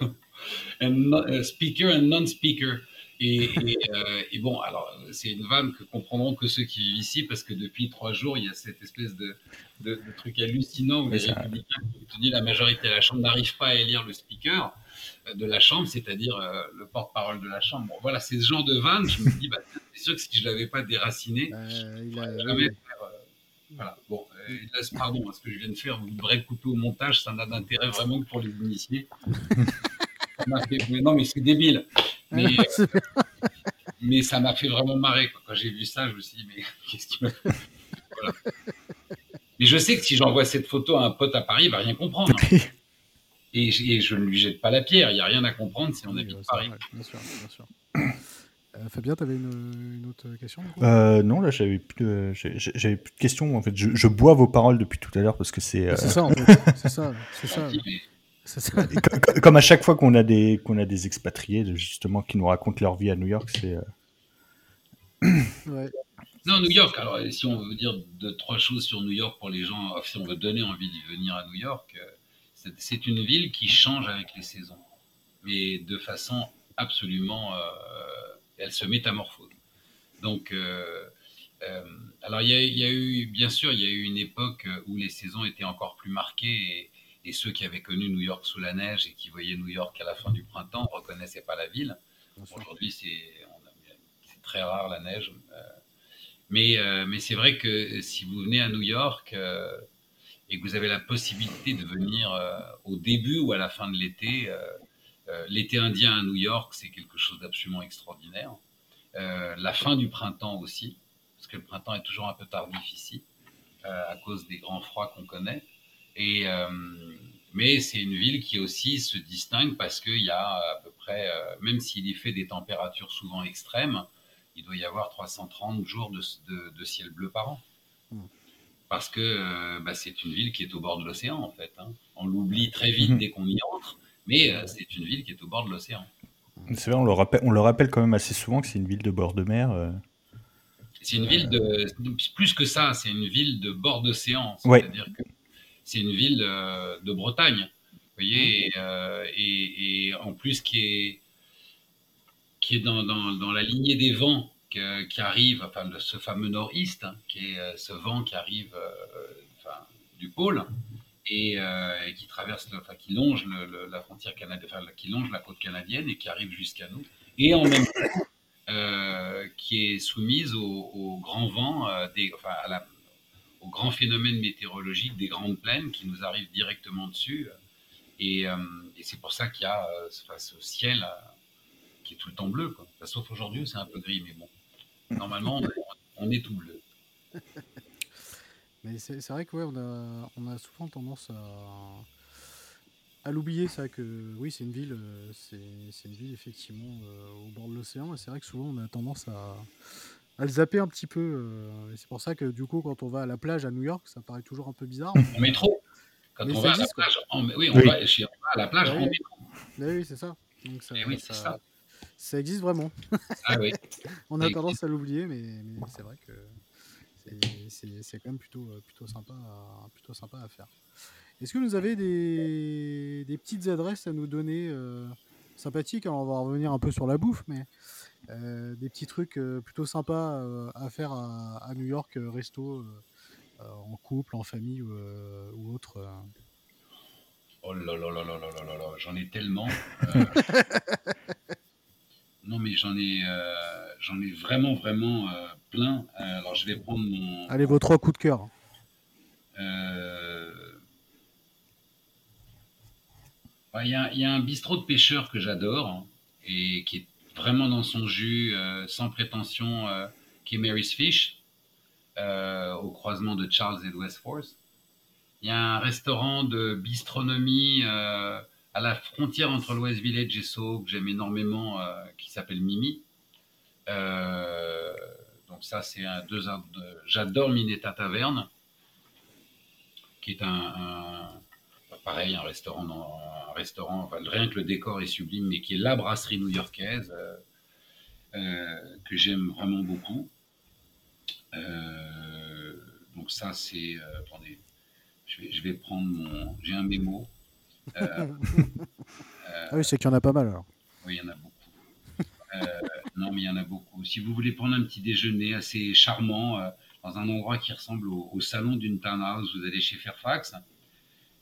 and, speaker and non-speaker. Euh, et, bon, alors, c'est une vanne que comprendront que ceux qui vivent ici, parce que depuis trois jours, il y a cette espèce de, de, truc hallucinant où les républicains qui la majorité de la Chambre n'arrivent pas à élire le speaker euh, de la Chambre, c'est-à-dire euh, le porte-parole de la Chambre. Bon, voilà, c'est ce genre de vanne. Je me dis, bah, c'est sûr que si je ne l'avais pas déraciné, il a, jamais faire. voilà, bon, pardon, ce que je viens de faire, vous devrez couper au montage, ça n'a d'intérêt vraiment que pour les initiés. non, mais c'est débile. Mais, euh, mais ça m'a fait vraiment marrer. Quand j'ai vu ça, je me suis dit, mais qu'est-ce qu'il me voilà. Mais je sais que si j'envoie cette photo à un pote à Paris, il va rien comprendre. Et, je ne lui jette pas la pierre. Il n'y a rien à comprendre si on habite Paris. bien sûr, bien sûr. Euh, Fabien, tu avais une, autre question euh, Non, là, j'avais plus, j'avais plus de questions. En fait, je, bois vos paroles depuis tout à l'heure parce que c'est. C'est ça, en fait. c'est ça. C'est ça. Comme à chaque fois qu'on a des qu'on a des expatriés justement qui nous racontent leur vie à New York, c'est. Euh, non, New York. Alors, si on veut dire deux trois choses sur New York pour les gens, si on veut donner envie d'y venir à New York, euh, c'est une ville qui change avec les saisons, mais de façon absolument, euh, elle se métamorphose. Donc, alors il y, y, a eu, bien sûr, il y a eu une époque où les saisons étaient encore plus marquées et, et ceux qui avaient connu New York sous la neige et qui voyaient New York à la fin du printemps ne reconnaissaient pas la ville. Aujourd'hui, c'est très rare la neige. Euh, mais, euh, mais c'est vrai que si vous venez à New York euh, et que vous avez la possibilité de venir au début ou à la fin de l'été, l'été indien à New York, c'est quelque chose d'absolument extraordinaire. la fin du printemps aussi, parce que le printemps est toujours un peu tardif ici, à cause des grands froids qu'on connaît. Et, euh, mais c'est une ville qui aussi se distingue parce qu'il y a à peu près, euh, même s'il y fait des températures souvent extrêmes, il doit y avoir 330 jours de, de, ciel bleu par an. Hmm. Parce que euh, bah, c'est une ville qui est au bord de l'océan, en fait. Hein. On l'oublie très vite dès qu'on y entre, mais c'est une ville qui est au bord de l'océan. C'est vrai, on le, rappelle, on le rappelle quand même assez souvent que c'est une ville de bord de mer. C'est une ville de. Plus que ça, c'est une ville de bord d'océan. C'est-à-dire que c'est une ville euh, de Bretagne, vous voyez, euh, et, et, en plus qui est, qui est dans, dans, la lignée des vents qui arrive, enfin ce fameux nord-est, hein, qui est euh, ce vent qui arrive enfin, du pôle et, qui traverse, enfin qui longe la frontière canadienne, enfin, qui longe la côte canadienne et qui arrive jusqu'à nous, et en même temps qui est soumise au, au grand vent, des, enfin, à la, aux grands phénomènes météorologiques des grandes plaines qui nous arrivent directement dessus. Et, euh, c'est pour ça qu'il y a euh, ce ciel euh, qui est tout le temps bleu. Quoi. sauf aujourd'hui, c'est un peu gris, mais bon, normalement, on, est tout bleu. Mais c'est vrai que on, a, on a souvent tendance à, à l'oublier, ça, que oui, c'est une ville, c'est une ville effectivement au bord de l'océan, et c'est vrai que souvent on a tendance à, à le zapper un petit peu. Euh, c'est pour ça que du coup, quand on va à la plage à New York, ça paraît toujours un peu bizarre. En métro. Quand on va à la plage, en... oui, on, Va, à la plage en métro. Oui, c'est ça. Donc ça, oui, ça, ça. existe vraiment. Ah, oui. on a tendance à l'oublier, mais, mais c'est vrai que c'est quand même plutôt, euh, plutôt, sympa à, plutôt sympa à faire. Est-ce que vous avez des, des, petites adresses à nous donner euh, sympathiques? Alors, on va revenir un peu sur la bouffe, mais des petits trucs euh, plutôt sympas euh, à faire à, New York, resto, en couple, en famille ou, autre. Oh là là là là là là là j'en ai tellement. non mais j'en ai, j'en ai vraiment vraiment plein. alors je vais prendre mon. Allez vos trois coups de cœur. Bah, il y, y, a un bistrot de pêcheurs que j'adore hein, et qui est vraiment dans son jus, euh, sans prétention, euh, qui est Mary's Fish, euh, au croisement de Charles et de West Force. Il y a un restaurant de bistronomie à la frontière entre l'West Village et Soho que j'aime énormément, qui s'appelle Mimi. donc ça, c'est un deux. J'adore Minetta Taverne, qui est un, pareil, un restaurant, un restaurant rien que le décor est sublime, mais qui est la brasserie new-yorkaise, euh, euh, que j'aime vraiment beaucoup. Euh, donc ça, c'est... attendez, je vais, prendre mon... J'ai un mémo. ah oui, c'est qu'il y en a pas mal alors. Oui, il y en a beaucoup. Non, mais il y en a beaucoup. Si vous voulez prendre un petit déjeuner assez charmant euh, dans un endroit qui ressemble au, salon d'une townhouse, vous allez chez Fairfax,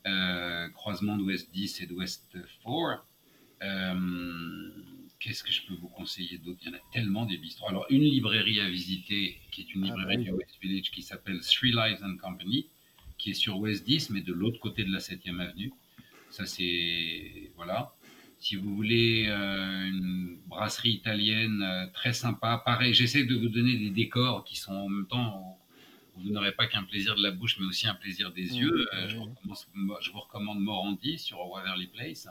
euh, croisement de West 10 et de West 4. Qu'est-ce que je peux vous conseiller d'autre? Il y en a tellement des bistrots. Alors, une librairie à visiter, qui est une ah, librairie du West Village, qui s'appelle Three Lives and Company, qui est sur West 10, mais de l'autre côté de la 7e avenue. Ça, c'est. Voilà. Si vous voulez euh, une brasserie italienne euh, très sympa, pareil, j'essaie de vous donner des décors qui sont en même temps vous n'aurez pas qu'un plaisir de la bouche, mais aussi un plaisir des mmh, yeux. Euh, je, vous je, vous recommande Morandi sur Waverly Place.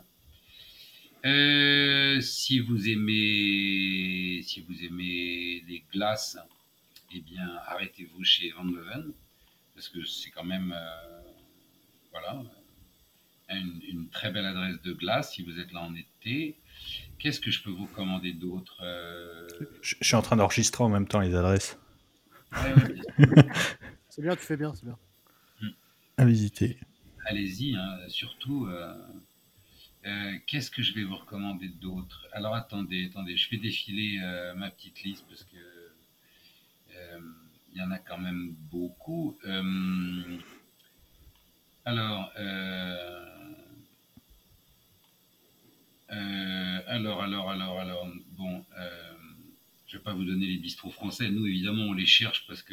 si vous aimez, si vous aimez les glaces, eh bien, arrêtez-vous chez Van Leven, parce que c'est quand même, voilà, une, très belle adresse de glace si vous êtes là en été. Qu'est-ce que je peux vous commander d'autre euh? je, suis en train d'enregistrer en même temps les adresses. c'est bien, tu fais bien, c'est bien. À visiter. Allez-y, hein, surtout. Euh, euh, qu'est-ce que je vais vous recommander d'autre? Alors attendez, attendez, je vais défiler ma petite liste parce que il y en a quand même beaucoup. alors, euh, alors, alors, alors, alors, bon, euh, je vais pas vous donner les bistrots français. Nous, évidemment, on les cherche parce que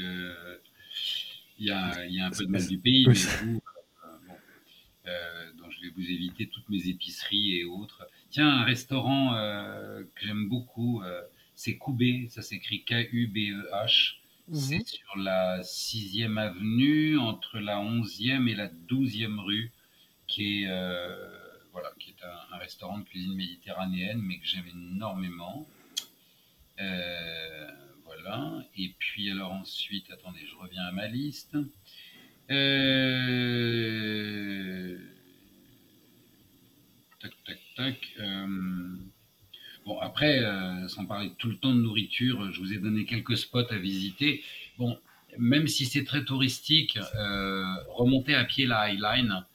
il y a, y a, un peu de mal du pays, mais vous, euh, donc je vais vous éviter toutes mes épiceries et autres. Tiens, un restaurant que j'aime beaucoup, c'est Koubé, ça s'écrit K-U-B-E-H. Mhm. C'est sur la 6e avenue, entre la 11e et la 12e rue, qui est voilà, qui est un, restaurant de cuisine méditerranéenne, mais que j'aime énormément. Euh, voilà. Et puis alors ensuite, attendez, je reviens à ma liste. Euh, tac, tac, tac. Euh, bon, après, sans parler tout le temps de nourriture, je vous ai donné quelques spots à visiter. Bon, même si c'est très touristique, remonter à pied la Highline, ah bah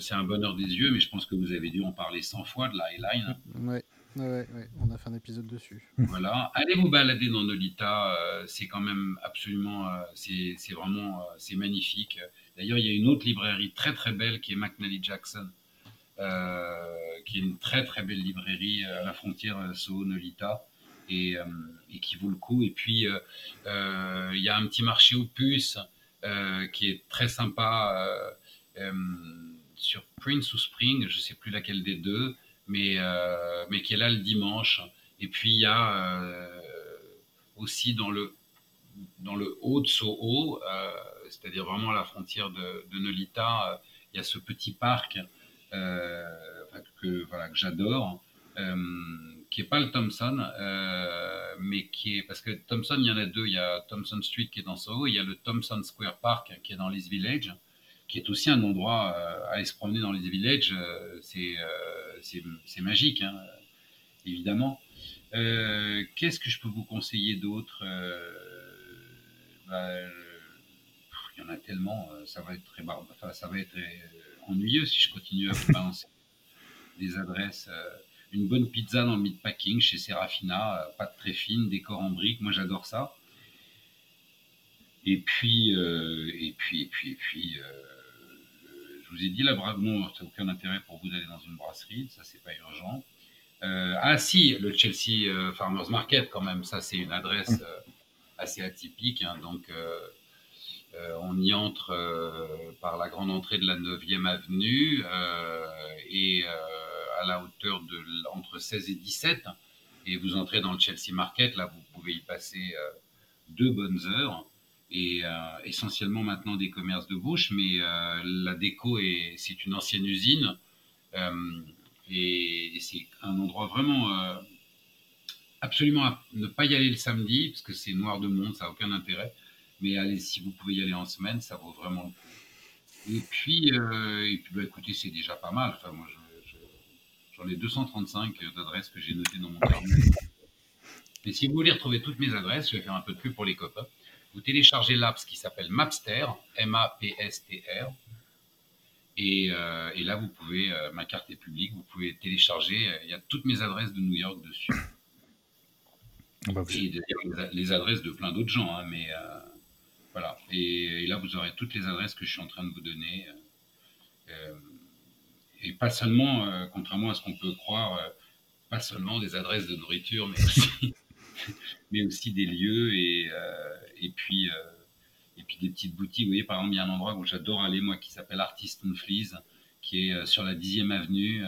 c'est un bonheur des yeux, mais je pense que vous avez dû en parler 100 fois de la Highline. Ouais, ouais, ouais, on a fait un épisode dessus. Voilà, allez vous balader dans Nolita, euh, c'est quand même absolument, euh, c'est vraiment, euh, c'est magnifique. D'ailleurs, il y a une autre librairie très très belle qui est McNally Jackson, qui est une très très belle librairie à la frontière Soho-Nolita. Et, et, qui vaut le coup. Et puis, il y a un petit marché aux puces qui est très sympa euh, sur Prince ou Spring, je ne sais plus laquelle des deux, mais, euh, mais qui est là le dimanche. Et puis il y a euh, aussi dans le, dans le haut de Soho, c'est-à-dire vraiment à la frontière de, Nolita, il y a ce petit parc que, voilà, que j'adore, qui n'est pas le Thompson, mais qui est. Parce que Thompson, il y en a deux. Il y a Thompson Street qui est dans Soho, il y a le Thompson Square Park qui est dans l'East Village qui est aussi un endroit euh, à aller se promener dans les villages. Euh, euh, c'est magique, hein, évidemment. Qu'est-ce que je peux vous conseiller d'autre bah, Il y en a tellement, ça va être très enfin, ça va être ennuyeux si je continue à vous balancer des adresses. une bonne pizza dans le meatpacking chez Serafina, pâte très fine, décor en briques, moi j'adore ça. Et puis, et puis, et puis, et puis, je vous ai dit, là, bon, ça n'a aucun intérêt pour vous d'aller dans une brasserie, ça, c'est pas urgent. Euh, ah si, le Chelsea euh, Farmers Market, quand même, ça, c'est une adresse mm. euh, assez atypique. Hein, donc, on y entre par la grande entrée de la 9e avenue et à la hauteur de entre 16 et 17. Et vous entrez dans le Chelsea Market, là, vous pouvez y passer deux bonnes heures et euh, essentiellement maintenant des commerces de bouche, mais euh, la déco est c'est une ancienne usine euh, et, c'est un endroit vraiment absolument à ne pas y aller le samedi parce que c'est noir de monde, ça n'a aucun intérêt. Mais allez, si vous pouvez y aller en semaine, ça vaut vraiment le coup. Et puis, et puis bah, écoutez, c'est déjà pas mal. Enfin, moi, j'en ai 235 d'adresses que j'ai notées dans mon carnet. Et si vous voulez retrouver toutes mes adresses, je vais faire un peu de pub pour les copains vous téléchargez l'app qui s'appelle Mapster, M-A-P-S-T-R. Et, euh, et, là, vous pouvez, euh, ma carte est publique, vous pouvez télécharger, euh, il y a toutes mes adresses de New York dessus. Ah bah, et d'ailleurs, les adresses de plein d'autres gens, hein, mais voilà. Et, là, vous aurez toutes les adresses que je suis en train de vous donner. et pas seulement, contrairement à ce qu'on peut croire, pas seulement des adresses de nourriture, mais aussi, mais aussi des lieux et, et puis et puis des petites boutiques. Vous voyez, par exemple, il y a un endroit où j'adore aller, moi, qui s'appelle Artist and Fleas, qui est euh, sur la 10e avenue,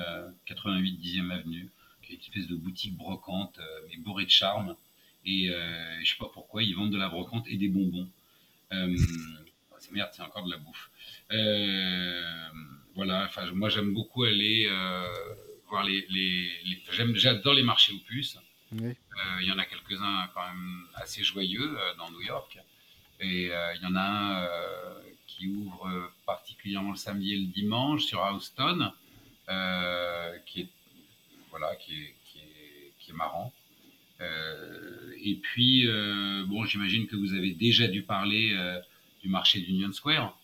88 10e avenue, qui est une espèce de boutique brocante, euh, mais bourrée de charme. Et euh, je sais pas pourquoi, ils vendent de la brocante et des bonbons. c'est merde, c'est encore de la bouffe. voilà, enfin, moi j'aime beaucoup aller voir les. les, J'adore les marchés aux puces. Il y en a quelques-uns quand même assez joyeux dans New York. Et euh, il y en a un euh, qui ouvre euh, particulièrement le samedi et le dimanche sur Houston, qui est voilà, qui est, qui est, qui est marrant. et puis, bon, j'imagine que vous avez déjà dû parler du marché d'Union Square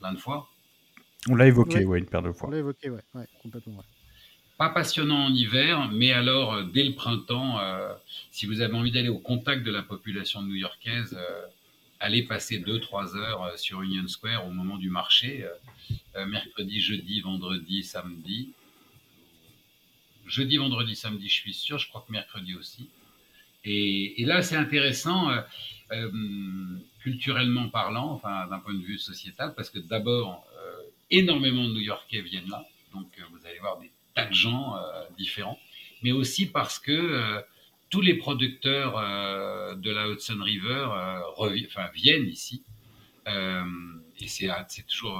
plein de fois. On l'a évoqué, ouais. une paire de fois. On l'a évoqué, ouais, ouais complètement. Ouais. Pas passionnant en hiver, mais alors dès le printemps, si vous avez envie d'aller au contact de la population new-yorkaise, aller passer 2-3 heures euh, sur Union Square au moment du marché, euh, euh, mercredi, jeudi, vendredi, samedi. Jeudi, vendredi, samedi, je suis sûr, je crois que mercredi aussi. Et, là, c'est intéressant, culturellement parlant, enfin d'un point de vue sociétal, parce que d'abord, énormément de New-Yorkais viennent là, donc vous allez voir des tas de gens différents, mais aussi parce que tous les producteurs euh, de la Hudson River euh, viennent ici. Euh, et c'est toujours.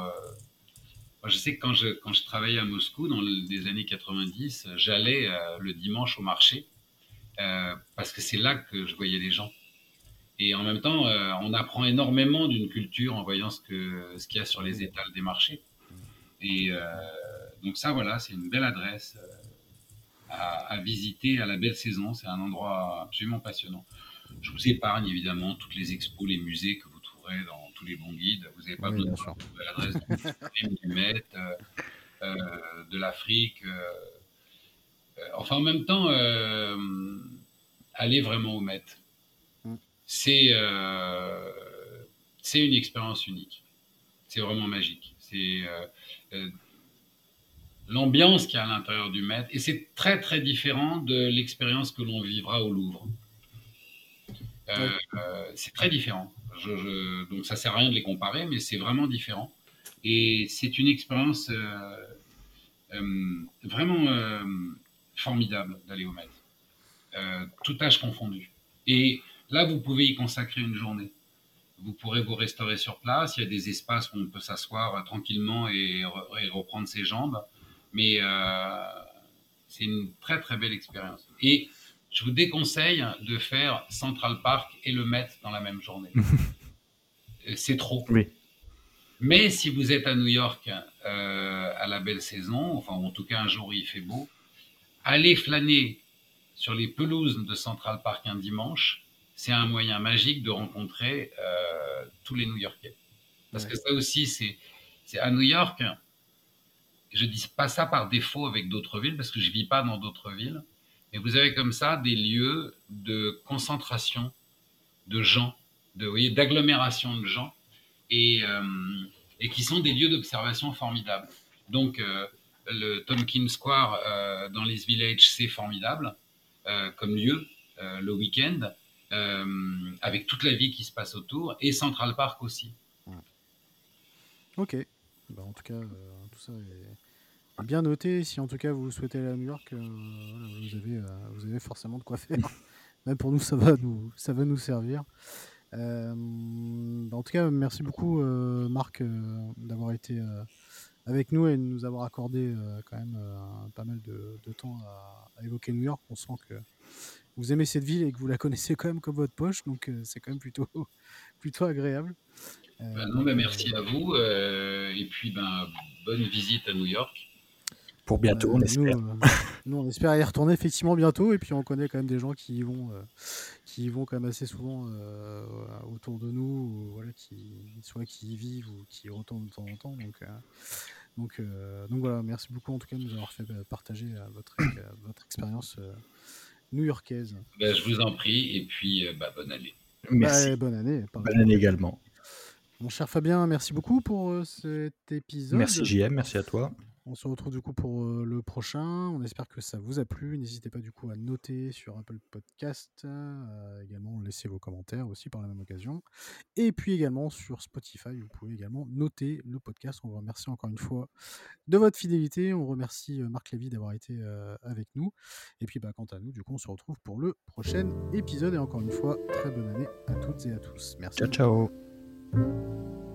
Moi, je sais que quand je, quand je travaillais à Moscou dans les années 90, j'allais le dimanche au marché parce que c'est là que je voyais les gens. Et en même temps, on apprend énormément d'une culture en voyant ce qu'il ce qu'il y a sur les étals des marchés. Et donc ça, voilà, c'est une belle adresse à, visiter à la belle saison. C'est un endroit absolument passionnant. Je vous épargne évidemment toutes les expos, les musées que vous trouverez dans tous les bons guides. Vous n'avez pas besoin de l'adresse du Met, euh, euh, de l'Afrique. Euh, enfin, en même temps, aller vraiment au Met. Mm. C'est c'est une expérience unique. C'est vraiment magique. C'est l'ambiance qu'il y a à l'intérieur du maître. Et c'est très très différent de l'expérience que l'on vivra au Louvre. Euh, euh, c'est très différent. Je, donc ça sert à rien de les comparer, mais c'est vraiment différent. Et c'est une expérience euh, vraiment formidable d'aller au maître. tout âge confondu. Et là, vous pouvez y consacrer une journée. Vous pourrez vous restaurer sur place. Il y a des espaces où on peut s'asseoir tranquillement et, et reprendre ses jambes mais euh, c'est une très très belle expérience. Et je vous déconseille de faire Central Park et le Met dans la même journée. c'est trop. Oui. Mais si vous êtes à New York euh, à la belle saison, enfin en tout cas un jour où il fait beau, allez flâner sur les pelouses de Central Park un dimanche, c'est un moyen magique de rencontrer euh, tous les New-Yorkais. Parce que ça aussi, c'est à New York, je dis pas ça par défaut avec d'autres villes, parce que je vis pas dans d'autres villes. Mais vous avez comme ça des lieux de concentration de gens, de, d'agglomération de gens, et, euh, et qui sont des lieux d'observation formidables. Donc, euh, le Tompkins Square euh, dans les villages, c'est formidable comme lieu, le week-end, avec toute la vie qui se passe autour, et Central Park aussi. Ok. Bah, en tout cas, tout ça est Bien noté, si en tout cas vous souhaitez aller à New York, euh, vous, avez, euh, vous avez forcément de quoi faire. Même pour nous, ça va nous, ça va nous servir. Euh, en tout cas, merci beaucoup Marc d'avoir été avec nous et de nous avoir accordé quand même pas mal de, temps à, évoquer New York. On sent que vous aimez cette ville et que vous la connaissez quand même comme votre poche, donc c'est quand même plutôt, plutôt agréable. Ben non, ben merci à vous et puis ben, bonne visite à New York pour bientôt, on espère. Euh, nous, on espère y retourner effectivement bientôt. Et puis, on connaît quand même des gens qui y vont, euh, qui y vont quand même assez souvent euh, autour de nous, voilà, qui, soit qui y vivent ou qui y retournent de temps en temps. Donc, donc, donc voilà, merci beaucoup en tout cas de nous avoir fait partager votre, votre expérience new-yorkaise. Ben, je vous en prie, et puis bah, bonne année. Merci. Bah, bonne année. Bonne année également. Mon cher Fabien, merci beaucoup pour cet épisode. Merci JM, merci à toi. On se retrouve du coup pour le prochain. On espère que ça vous a plu. N'hésitez pas du coup à noter sur Apple Podcast, également laisser vos commentaires aussi par la même occasion. Et puis également sur Spotify, vous pouvez également noter le podcast. On vous remercie encore une fois de votre fidélité. On remercie Marc Lévy d'avoir été avec nous. Et puis bah, quant à nous, du coup, on se retrouve pour le prochain épisode. Et encore une fois, très bonne année à toutes et à tous. Merci. Ciao ciao.